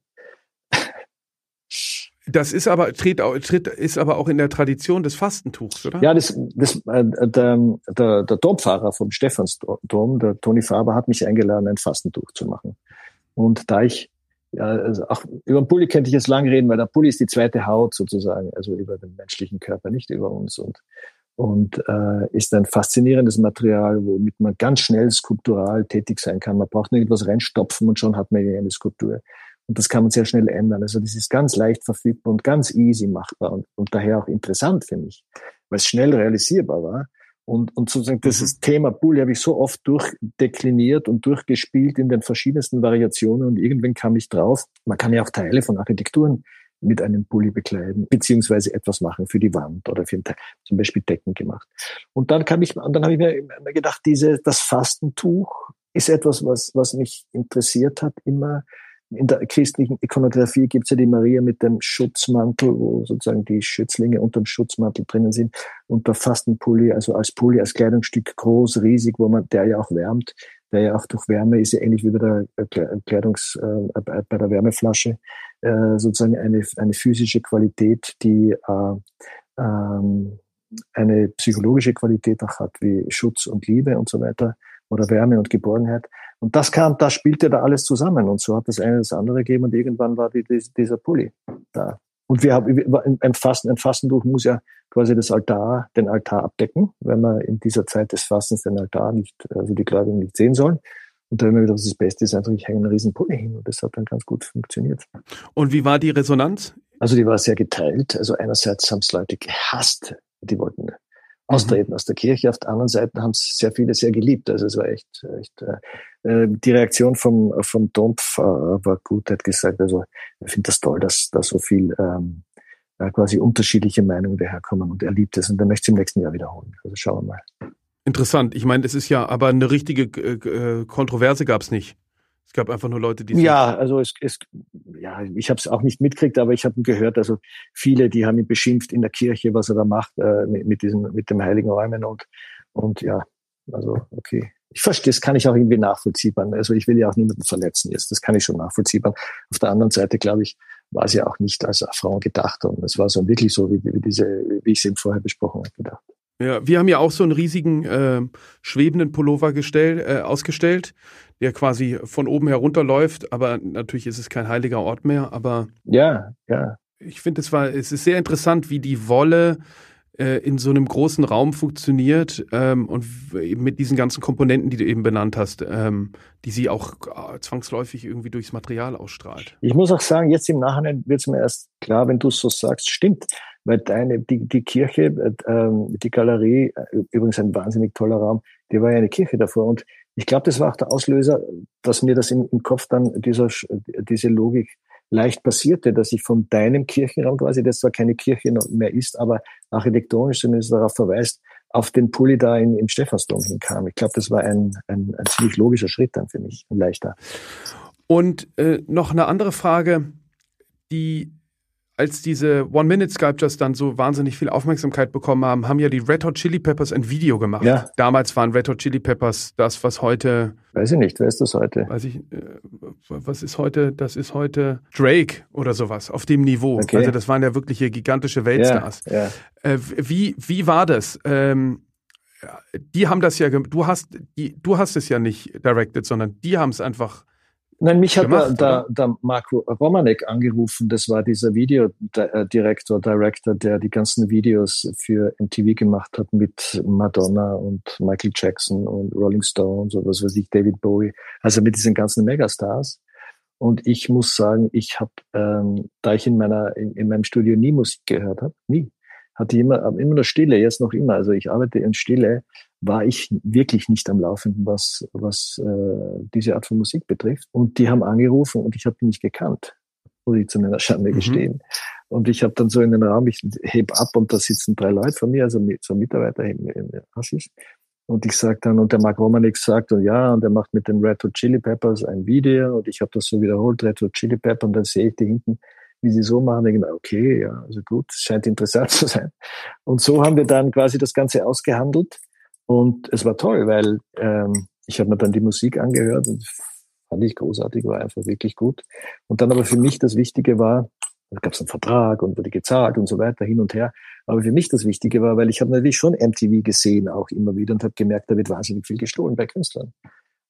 Das ist aber, tritt, tritt, ist aber auch in der Tradition des Fastentuchs, oder? Ja, das, das, äh, der, der, der Dompfarrer vom Stephansdom, der Toni Faber, hat mich eingeladen, ein Fastentuch zu machen. Und da ich, ja, also auch über den Pulli könnte ich jetzt lang reden, weil der Pulli ist die zweite Haut sozusagen, also über den menschlichen Körper, nicht über uns. Und und äh, ist ein faszinierendes Material, womit man ganz schnell skulptural tätig sein kann. Man braucht nur irgendwas reinstopfen und schon hat man eine Skulptur. Und das kann man sehr schnell ändern. Also das ist ganz leicht verfügbar und ganz easy machbar und, und daher auch interessant für mich, weil es schnell realisierbar war. Und, und sozusagen dieses mhm. Thema Bully habe ich so oft durchdekliniert und durchgespielt in den verschiedensten Variationen und irgendwann kam ich drauf, man kann ja auch Teile von Architekturen mit einem Pulli bekleiden, beziehungsweise etwas machen für die Wand oder für zum Beispiel Decken gemacht. Und dann kam ich, und dann habe ich mir gedacht, diese, das Fastentuch ist etwas, was, was mich interessiert hat immer. In der christlichen Ikonografie gibt es ja die Maria mit dem Schutzmantel, wo sozusagen die Schützlinge unter dem Schutzmantel drinnen sind. Und der Fastenpulli, also als Pulli, als Kleidungsstück groß, riesig, wo man, der ja auch wärmt, der ja auch durch Wärme ist ja ähnlich wie bei der Kleidungs, äh, bei der Wärmeflasche äh, sozusagen eine, eine physische Qualität, die äh, ähm, eine psychologische Qualität auch hat, wie Schutz und Liebe und so weiter oder Wärme und Geborgenheit. Und das kam, das spielte da alles zusammen. Und so hat das eine das andere gegeben und irgendwann war die, die, dieser Pulli da. Und wir haben ein Fasten, ein Fastentuch muss ja quasi das Altar, den Altar abdecken, wenn man in dieser Zeit des Fastens den Altar nicht, also die Gläubigen nicht sehen sollen. Und da haben wir gedacht, das Beste ist einfach, ich hänge einen riesen Pulli hin. Und das hat dann ganz gut funktioniert. Und wie war die Resonanz? Also die war sehr geteilt. Also einerseits haben es Leute gehasst, die wollten austreten mhm. aus der Kirche. Auf der anderen Seite haben es sehr viele sehr geliebt. Also es war echt, echt äh, äh die Reaktion vom, vom Dompf äh, war gut. Er hat gesagt, also ich finde das toll, dass da so viel ähm, äh, quasi unterschiedliche Meinungen daherkommen und er liebt es und er möchte es im nächsten Jahr wiederholen. Also schauen wir mal. Interessant. Ich meine, es ist ja, aber eine richtige äh, Kontroverse gab es nicht. Es gab einfach nur Leute, die. Ja, also es, es ja, ich habe es auch nicht mitgekriegt, aber ich habe gehört, also viele, die haben ihn beschimpft in der Kirche, was er da macht äh, mit, mit diesem, mit dem Heiligen Räumen und und ja, also okay. Ich verstehe, das kann ich auch irgendwie nachvollziehen. Also ich will ja auch niemanden verletzen jetzt. Das kann ich schon nachvollziehen. Auf der anderen Seite, glaube ich, war es ja auch nicht als Affront gedacht. Und es war so wirklich so, wie, wie diese, wie ich es eben vorher besprochen habe, gedacht. Ja, wir haben ja auch so einen riesigen äh, schwebenden Pullover gestellt, äh, ausgestellt, der quasi von oben herunterläuft, aber natürlich ist es kein heiliger Ort mehr, aber ja, ja. Ich finde, es war, es ist sehr interessant, wie die Wolle äh, in so einem großen Raum funktioniert ähm, und mit diesen ganzen Komponenten, die du eben benannt hast, ähm, die sie auch äh, zwangsläufig irgendwie durchs Material ausstrahlt. Ich muss auch sagen, jetzt im Nachhinein wird es mir erst klar, wenn du es so sagst, stimmt weil deine, die, die Kirche, äh, die Galerie, übrigens ein wahnsinnig toller Raum, die war ja eine Kirche davor. Und ich glaube, das war auch der Auslöser, dass mir das im, im Kopf dann dieser, diese Logik leicht passierte, dass ich von deinem Kirchenraum quasi, das zwar keine Kirche mehr ist, aber architektonisch zumindest darauf verweist, auf den Pulli da in, im Stephansdom hinkam. Ich glaube, das war ein, ein, ein ziemlich logischer Schritt dann für mich, ein leichter. Und äh, noch eine andere Frage, die als diese One-Minute-Sculptures dann so wahnsinnig viel Aufmerksamkeit bekommen haben, haben ja die Red Hot Chili Peppers ein Video gemacht. Ja. Damals waren Red Hot Chili Peppers das, was heute. Weiß ich nicht, wer ist das heute? Weiß ich, äh, was ist heute? Das ist heute Drake oder sowas auf dem Niveau. Okay. Also das waren ja wirkliche gigantische Weltstars. Ja, ja. Äh, wie, wie war das? Ähm, die haben das ja, du hast, die, du hast es ja nicht directed, sondern die haben es einfach Nein, mich hat gemacht, der, der, der Mark Romanek angerufen. Das war dieser Videodirektor, Director, der die ganzen Videos für MTV gemacht hat mit Madonna und Michael Jackson und Rolling Stones und was weiß ich, David Bowie. Also mit diesen ganzen Megastars. Und ich muss sagen, ich habe, ähm, da ich in meiner in, in meinem Studio nie Musik gehört habe, nie, hatte ich immer immer nur Stille, jetzt noch immer. Also ich arbeite in Stille war ich wirklich nicht am Laufenden, was, was äh, diese Art von Musik betrifft. Und die haben angerufen und ich habe die nicht gekannt, muss ich zu meiner Schande mhm. gestehen. Und ich habe dann so in den Raum, ich heb ab und da sitzen drei Leute von mir, also so Mitarbeiter im, im Assis. Und ich sag dann, und der Mark Romanek sagt, und ja, und er macht mit den Red Hot Chili Peppers ein Video und ich habe das so wiederholt, Red Hot Chili Pepper, und dann sehe ich die hinten, wie sie so machen, denke ich, okay, ja, also gut, scheint interessant zu sein. Und so haben wir dann quasi das Ganze ausgehandelt und es war toll, weil ähm, ich habe mir dann die Musik angehört und fand ich großartig, war einfach wirklich gut. Und dann aber für mich das Wichtige war, da gab es einen Vertrag und wurde gezahlt und so weiter hin und her. Aber für mich das Wichtige war, weil ich habe natürlich schon MTV gesehen auch immer wieder und habe gemerkt, da wird wahnsinnig viel gestohlen bei Künstlern.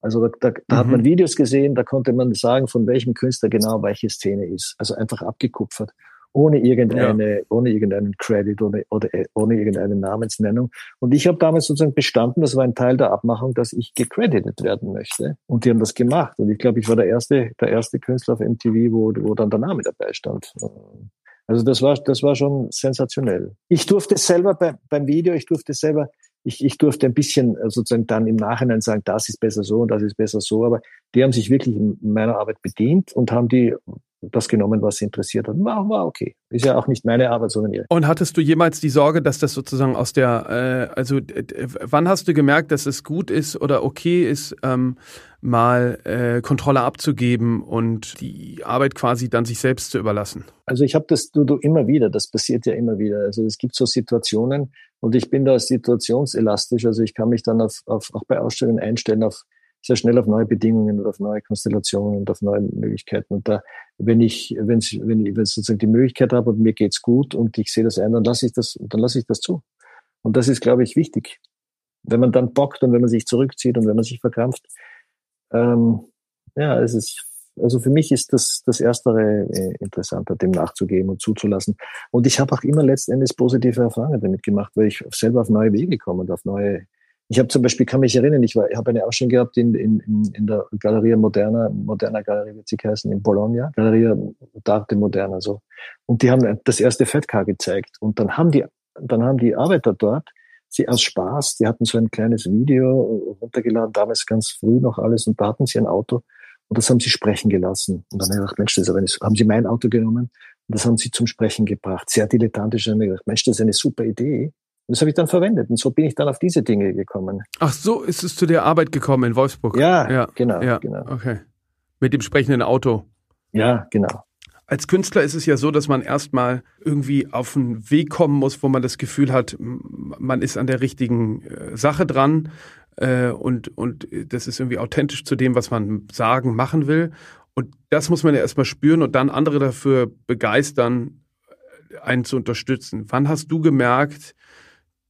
Also da, da, da mhm. hat man Videos gesehen, da konnte man sagen, von welchem Künstler genau welche Szene ist. Also einfach abgekupfert ohne irgendeine, ja. ohne irgendeinen Credit oder, oder ohne irgendeine Namensnennung. Und ich habe damals sozusagen bestanden, das war ein Teil der Abmachung, dass ich gecredited werden möchte. Und die haben das gemacht. Und ich glaube, ich war der erste, der erste Künstler auf MTV, wo, wo dann der Name dabei stand. Also das war, das war schon sensationell. Ich durfte selber bei, beim Video, ich durfte selber, ich, ich durfte ein bisschen äh, sozusagen dann im Nachhinein sagen, das ist besser so und das ist besser so, aber die haben sich wirklich in meiner Arbeit bedient und haben die das genommen, was sie interessiert hat. War, war okay. Ist ja auch nicht meine Arbeit, sondern ihre. Und hattest du jemals die Sorge, dass das sozusagen aus der, äh, also wann hast du gemerkt, dass es gut ist oder okay ist, ähm, mal äh, Kontrolle abzugeben und die Arbeit quasi dann sich selbst zu überlassen? Also ich habe das du, du immer wieder, das passiert ja immer wieder. Also es gibt so Situationen und ich bin da situationselastisch. Also ich kann mich dann auf, auf auch bei Ausstellungen einstellen auf sehr schnell auf neue Bedingungen und auf neue Konstellationen und auf neue Möglichkeiten. Und da, wenn ich, wenn ich, wenn ich, sozusagen die Möglichkeit habe und mir geht's gut und ich sehe das ein, dann lasse ich das, dann lasse ich das zu. Und das ist, glaube ich, wichtig. Wenn man dann bockt und wenn man sich zurückzieht und wenn man sich verkrampft, ähm, ja, es ist, also für mich ist das, das Erstere äh, interessanter, dem nachzugeben und zuzulassen. Und ich habe auch immer letztendlich positive Erfahrungen damit gemacht, weil ich selber auf neue Wege komme und auf neue ich habe zum Beispiel, kann mich erinnern, ich, war, ich habe eine Ausstellung gehabt in, in, in der Galeria Moderna, Moderna Galerie wird sie heißen, in Bologna, Galeria d'Arte Moderna, so. Und die haben das erste Fettcar gezeigt. Und dann haben die, dann haben die Arbeiter dort, sie aus Spaß, die hatten so ein kleines Video runtergeladen, damals ganz früh noch alles, und da hatten sie ein Auto, und das haben sie sprechen gelassen. Und dann habe ich gedacht, Mensch, das ist aber eine, haben sie mein Auto genommen, und das haben sie zum Sprechen gebracht. Sehr dilettantisch, haben ich gedacht, Mensch, das ist eine super Idee. Und das habe ich dann verwendet. Und so bin ich dann auf diese Dinge gekommen. Ach so, ist es zu der Arbeit gekommen in Wolfsburg? Ja, ja genau, ja, genau. Okay. Mit dem sprechenden Auto. Ja, genau. Als Künstler ist es ja so, dass man erstmal irgendwie auf einen Weg kommen muss, wo man das Gefühl hat, man ist an der richtigen äh, Sache dran äh, und, und das ist irgendwie authentisch zu dem, was man sagen, machen will. Und das muss man ja erstmal spüren und dann andere dafür begeistern, einen zu unterstützen. Wann hast du gemerkt,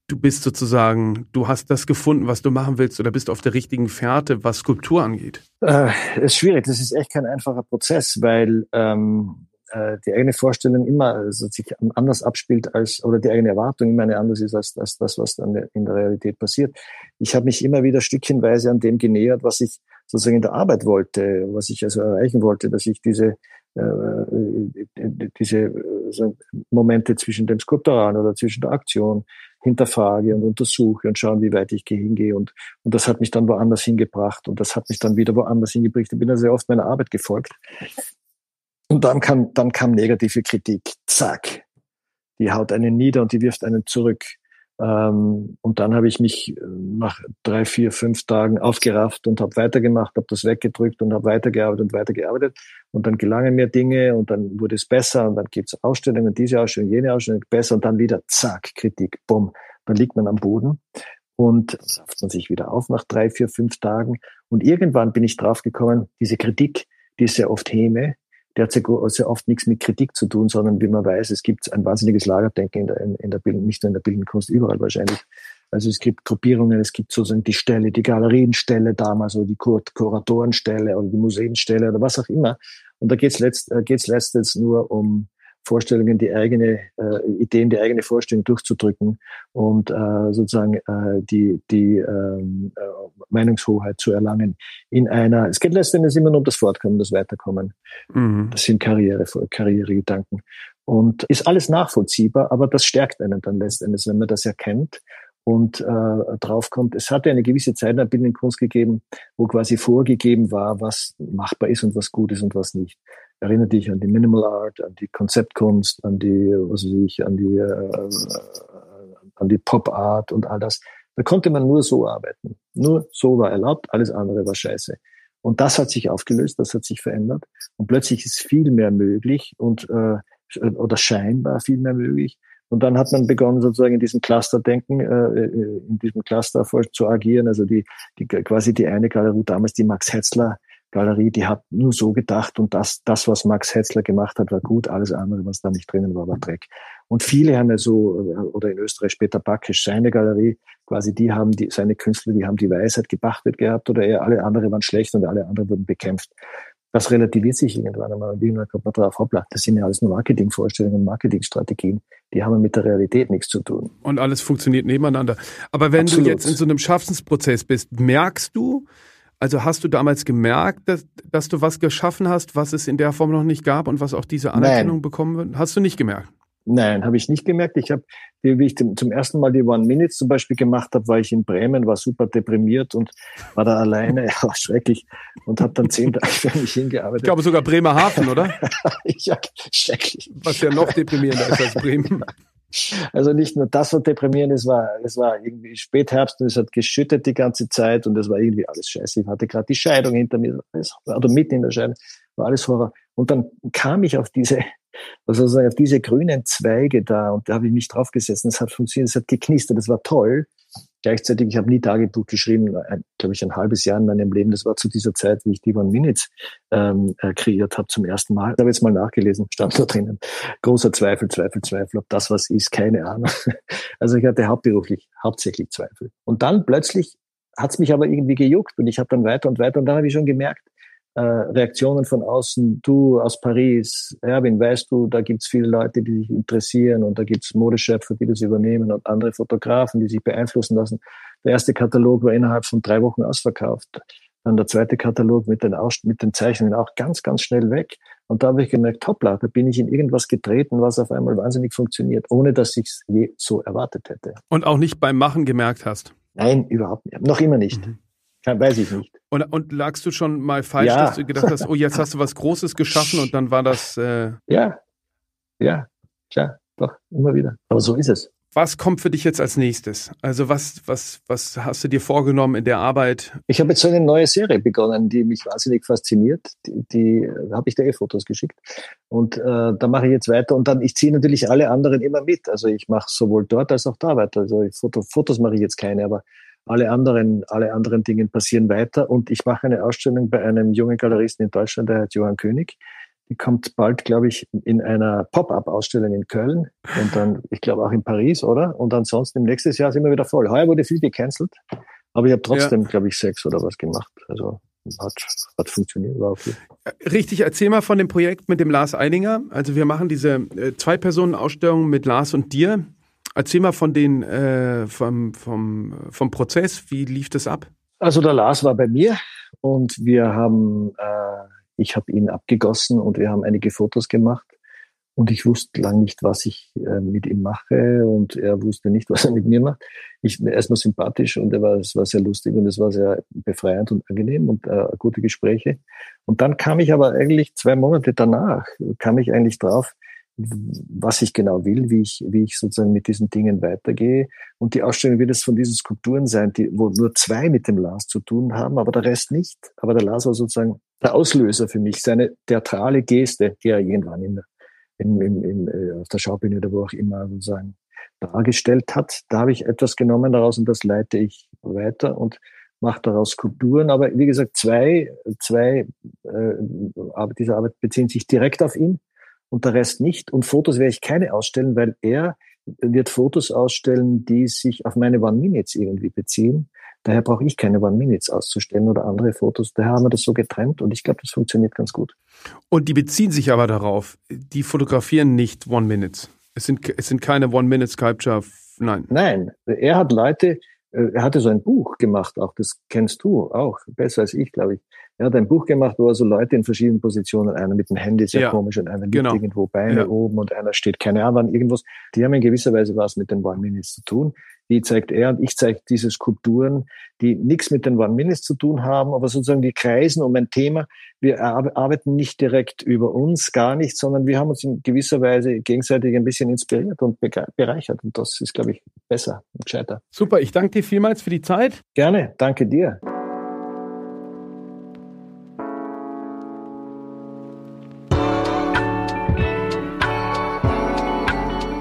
du bist sozusagen, du hast das gefunden, was du machen willst oder bist auf der richtigen Fährte, was Skulptur angeht? Äh, ist schwierig. Das ist echt kein einfacher Prozess, weil ähm, äh, die eigene Vorstellung immer also sich anders abspielt als oder die eigene Erwartung immer eine andere ist als, als das, was dann in der Realität passiert. Ich habe mich immer wieder stückchenweise an dem genähert, was ich sozusagen in der Arbeit wollte, was ich also erreichen wollte, dass ich diese äh, diese so Momente zwischen dem Skulpturalen oder zwischen der Aktion hinterfrage und untersuche und schaue, wie weit ich hingehe. Und, und das hat mich dann woanders hingebracht und das hat mich dann wieder woanders hingebracht. Ich bin also sehr oft meiner Arbeit gefolgt. Und dann kam, dann kam negative Kritik. Zack. Die haut einen nieder und die wirft einen zurück. Ähm, und dann habe ich mich äh, nach drei, vier, fünf Tagen aufgerafft und habe weitergemacht, habe das weggedrückt und habe weitergearbeitet und weitergearbeitet. Und dann gelangen mir Dinge und dann wurde es besser und dann gibt es Ausstellungen, diese Ausstellung, jene Ausstellung besser und dann wieder zack, Kritik, bumm. Dann liegt man am Boden und rafft man sich wieder auf nach drei, vier, fünf Tagen. Und irgendwann bin ich draufgekommen, diese Kritik, die ist sehr oft Häme, der hat sehr oft nichts mit Kritik zu tun, sondern wie man weiß, es gibt ein wahnsinniges Lagerdenken in der, in, in der Bildung, nicht nur in der bildenden Kunst, überall wahrscheinlich. Also es gibt Gruppierungen, es gibt sozusagen die Stelle, die Galerienstelle damals oder die Kur Kuratorenstelle oder die Museumsstelle oder was auch immer. Und da geht es letzt, äh, letztens nur um Vorstellungen, die eigene äh, Ideen, die eigene Vorstellung durchzudrücken und äh, sozusagen äh, die, die ähm, äh, Meinungshoheit zu erlangen in einer, es geht letztendlich immer nur um das Fortkommen, das Weiterkommen. Mhm. Das sind Karriere, Karrieregedanken. Und ist alles nachvollziehbar, aber das stärkt einen dann letztendlich, wenn man das erkennt und äh, draufkommt. Es hatte eine gewisse Zeit in der bildenden Kunst gegeben, wo quasi vorgegeben war, was machbar ist und was gut ist und was nicht erinnere dich an die Minimal Art, an die Konzeptkunst, an die, was weiß ich, an die, äh, an die Pop Art und all das. Da konnte man nur so arbeiten. Nur so war erlaubt, alles andere war scheiße. Und das hat sich aufgelöst, das hat sich verändert. Und plötzlich ist viel mehr möglich und äh, oder scheinbar viel mehr möglich. Und dann hat man begonnen, sozusagen in diesem Cluster-Denken, äh, in diesem Cluster zu agieren. Also die, die quasi die eine Galerie damals, die Max Hetzler Galerie, die hat nur so gedacht und das, das, was Max Hetzler gemacht hat, war gut, alles andere, was da nicht drinnen war, war Dreck. Und viele haben ja so, äh, oder in Österreich Peter Backisch, seine Galerie, quasi die haben die, seine Künstler, die haben die Weisheit gepachtet gehabt oder eher alle anderen waren schlecht und alle anderen wurden bekämpft. Das relativiert sich irgendwann einmal. Und irgendwann kommt man drauf, hoppla, das sind ja alles nur Marketingvorstellungen und Marketingstrategien. Die haben mit der Realität nichts zu tun. Und alles funktioniert nebeneinander. Aber wenn Absolut. du jetzt in so einem Schaffensprozess bist, merkst du, also hast du damals gemerkt, dass, dass du was geschaffen hast, was es in der Form noch nicht gab und was auch diese Anerkennung Nein. bekommen wird? Hast du nicht gemerkt? Nein, habe ich nicht gemerkt. Ich habe, wie ich zum ersten Mal die One Minutes zum Beispiel gemacht habe, war ich in Bremen, war super deprimiert und war da alleine, ja, schrecklich und habe dann zehn Tage für mich hingearbeitet. Ich glaube sogar Bremerhaven, oder? ja, schrecklich. Was ja noch deprimierender ist als Bremen. Also nicht nur das war deprimierend, es war, es war irgendwie Spätherbst und es hat geschüttet die ganze Zeit und es war irgendwie alles scheiße. Ich hatte gerade die Scheidung hinter mir, oder mitten in der Scheidung, war alles Horror. Und dann kam ich auf diese, also sozusagen auf diese grünen Zweige da und da habe ich mich draufgesessen. Es hat funktioniert, es hat geknistert, es war toll. Gleichzeitig, ich habe nie Tagebuch geschrieben, glaube ich, ein halbes Jahr in meinem Leben. Das war zu dieser Zeit, wie ich die One Minutes ähm, äh, kreiert habe zum ersten Mal. Da habe jetzt mal nachgelesen, stand da drinnen. Großer Zweifel, Zweifel, Zweifel, ob das was ist, keine Ahnung. Also ich hatte hauptberuflich hauptsächlich Zweifel. Und dann plötzlich hat es mich aber irgendwie gejuckt und ich habe dann weiter und weiter und dann habe ich schon gemerkt, äh, Reaktionen von außen, du aus Paris, Erwin, weißt du, da gibt's viele Leute, die sich interessieren und da gibt's Modeschöpfer, die das übernehmen und andere Fotografen, die sich beeinflussen lassen. Der erste Katalog war innerhalb von drei Wochen ausverkauft. Dann der zweite Katalog mit den, Aus mit den Zeichnungen auch ganz, ganz schnell weg. Und da habe ich gemerkt, hoppla, da bin ich in irgendwas getreten, was auf einmal wahnsinnig funktioniert, ohne dass ich es je so erwartet hätte. Und auch nicht beim Machen gemerkt hast? Nein, überhaupt nicht. Noch immer nicht. Mhm. Kann, weiß ich nicht. Und, und lagst du schon mal falsch, ja. dass du gedacht hast, oh, jetzt hast du was Großes geschaffen und dann war das. Äh ja, ja, klar, doch, immer wieder. Aber so ist es. Was kommt für dich jetzt als nächstes? Also was, was, was hast du dir vorgenommen in der Arbeit? Ich habe jetzt so eine neue Serie begonnen, die mich wahnsinnig fasziniert. Die, die äh, habe ich dir eh Fotos geschickt. Und äh, da mache ich jetzt weiter und dann, ich ziehe natürlich alle anderen immer mit. Also ich mache sowohl dort als auch da weiter. Also Foto, Fotos mache ich jetzt keine, aber alle anderen, alle anderen Dinge passieren weiter. Und ich mache eine Ausstellung bei einem jungen Galeristen in Deutschland, der heißt Johann König. Die kommt bald, glaube ich, in einer Pop-up-Ausstellung in Köln und dann, ich glaube, auch in Paris, oder? Und ansonsten im nächsten Jahr sind wir wieder voll. Heuer wurde viel gecancelt, aber ich habe trotzdem, ja. glaube ich, sechs oder was gemacht. Also hat, hat funktioniert, war okay. Richtig, erzähl mal von dem Projekt mit dem Lars Eidinger. Also wir machen diese äh, Zwei-Personen-Ausstellung mit Lars und dir. Erzähl mal von den, äh, vom, vom, vom Prozess, wie lief das ab? Also der Lars war bei mir und wir haben, äh, ich habe ihn abgegossen und wir haben einige Fotos gemacht. Und ich wusste lang nicht, was ich äh, mit ihm mache und er wusste nicht, was er mit mir macht. Ich erstmal sympathisch und er war, es war sehr lustig und es war sehr befreiend und angenehm und äh, gute Gespräche. Und dann kam ich aber eigentlich zwei Monate danach, kam ich eigentlich drauf, was ich genau will, wie ich, wie ich sozusagen mit diesen Dingen weitergehe. Und die Ausstellung wird es von diesen Skulpturen sein, die, wo nur zwei mit dem Lars zu tun haben, aber der Rest nicht. Aber der Lars war sozusagen der Auslöser für mich, seine theatrale Geste, die er irgendwann in, in, in, in, auf der Schaubühne oder wo auch immer sozusagen dargestellt hat. Da habe ich etwas genommen daraus und das leite ich weiter und mache daraus Skulpturen. Aber wie gesagt, zwei, zwei äh, diese Arbeit beziehen sich direkt auf ihn und der Rest nicht. Und Fotos werde ich keine ausstellen, weil er wird Fotos ausstellen, die sich auf meine One Minutes irgendwie beziehen. Daher brauche ich keine One Minutes auszustellen oder andere Fotos. Daher haben wir das so getrennt und ich glaube, das funktioniert ganz gut. Und die beziehen sich aber darauf. Die fotografieren nicht One Minutes. Es sind, es sind keine One Minute Sculpture. Nein. Nein. Er hat Leute, äh, er hatte so ein Buch gemacht, auch das kennst du auch, besser als ich, glaube ich. Er hat ein Buch gemacht, wo er so Leute in verschiedenen Positionen, einer mit dem Handy sehr ja, komisch und einer liegt genau. irgendwo Beine ja. oben und einer steht keine Ahnung irgendwas. Die haben in gewisser Weise was mit den One Minutes zu tun. Die zeigt er und ich zeige diese Skulpturen, die nichts mit den One Minutes zu tun haben, aber sozusagen die kreisen um ein Thema. Wir arbeiten nicht direkt über uns, gar nicht, sondern wir haben uns in gewisser Weise gegenseitig ein bisschen inspiriert und bereichert. Und das ist, glaube ich, besser und gescheiter. Super, ich danke dir vielmals für die Zeit. Gerne, danke dir.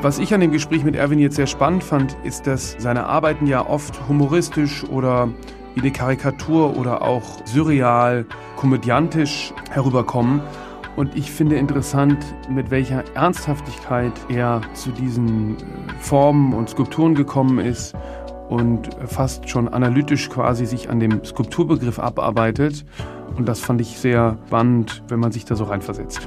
Was ich an dem Gespräch mit Erwin jetzt sehr spannend fand, ist, dass seine Arbeiten ja oft humoristisch oder wie eine Karikatur oder auch surreal, komödiantisch herüberkommen. Und ich finde interessant, mit welcher Ernsthaftigkeit er zu diesen äh, Formen und Skulpturen gekommen ist und fast schon analytisch quasi sich an dem Skulpturbegriff abarbeitet. Und das fand ich sehr spannend, wenn man sich da so reinversetzt.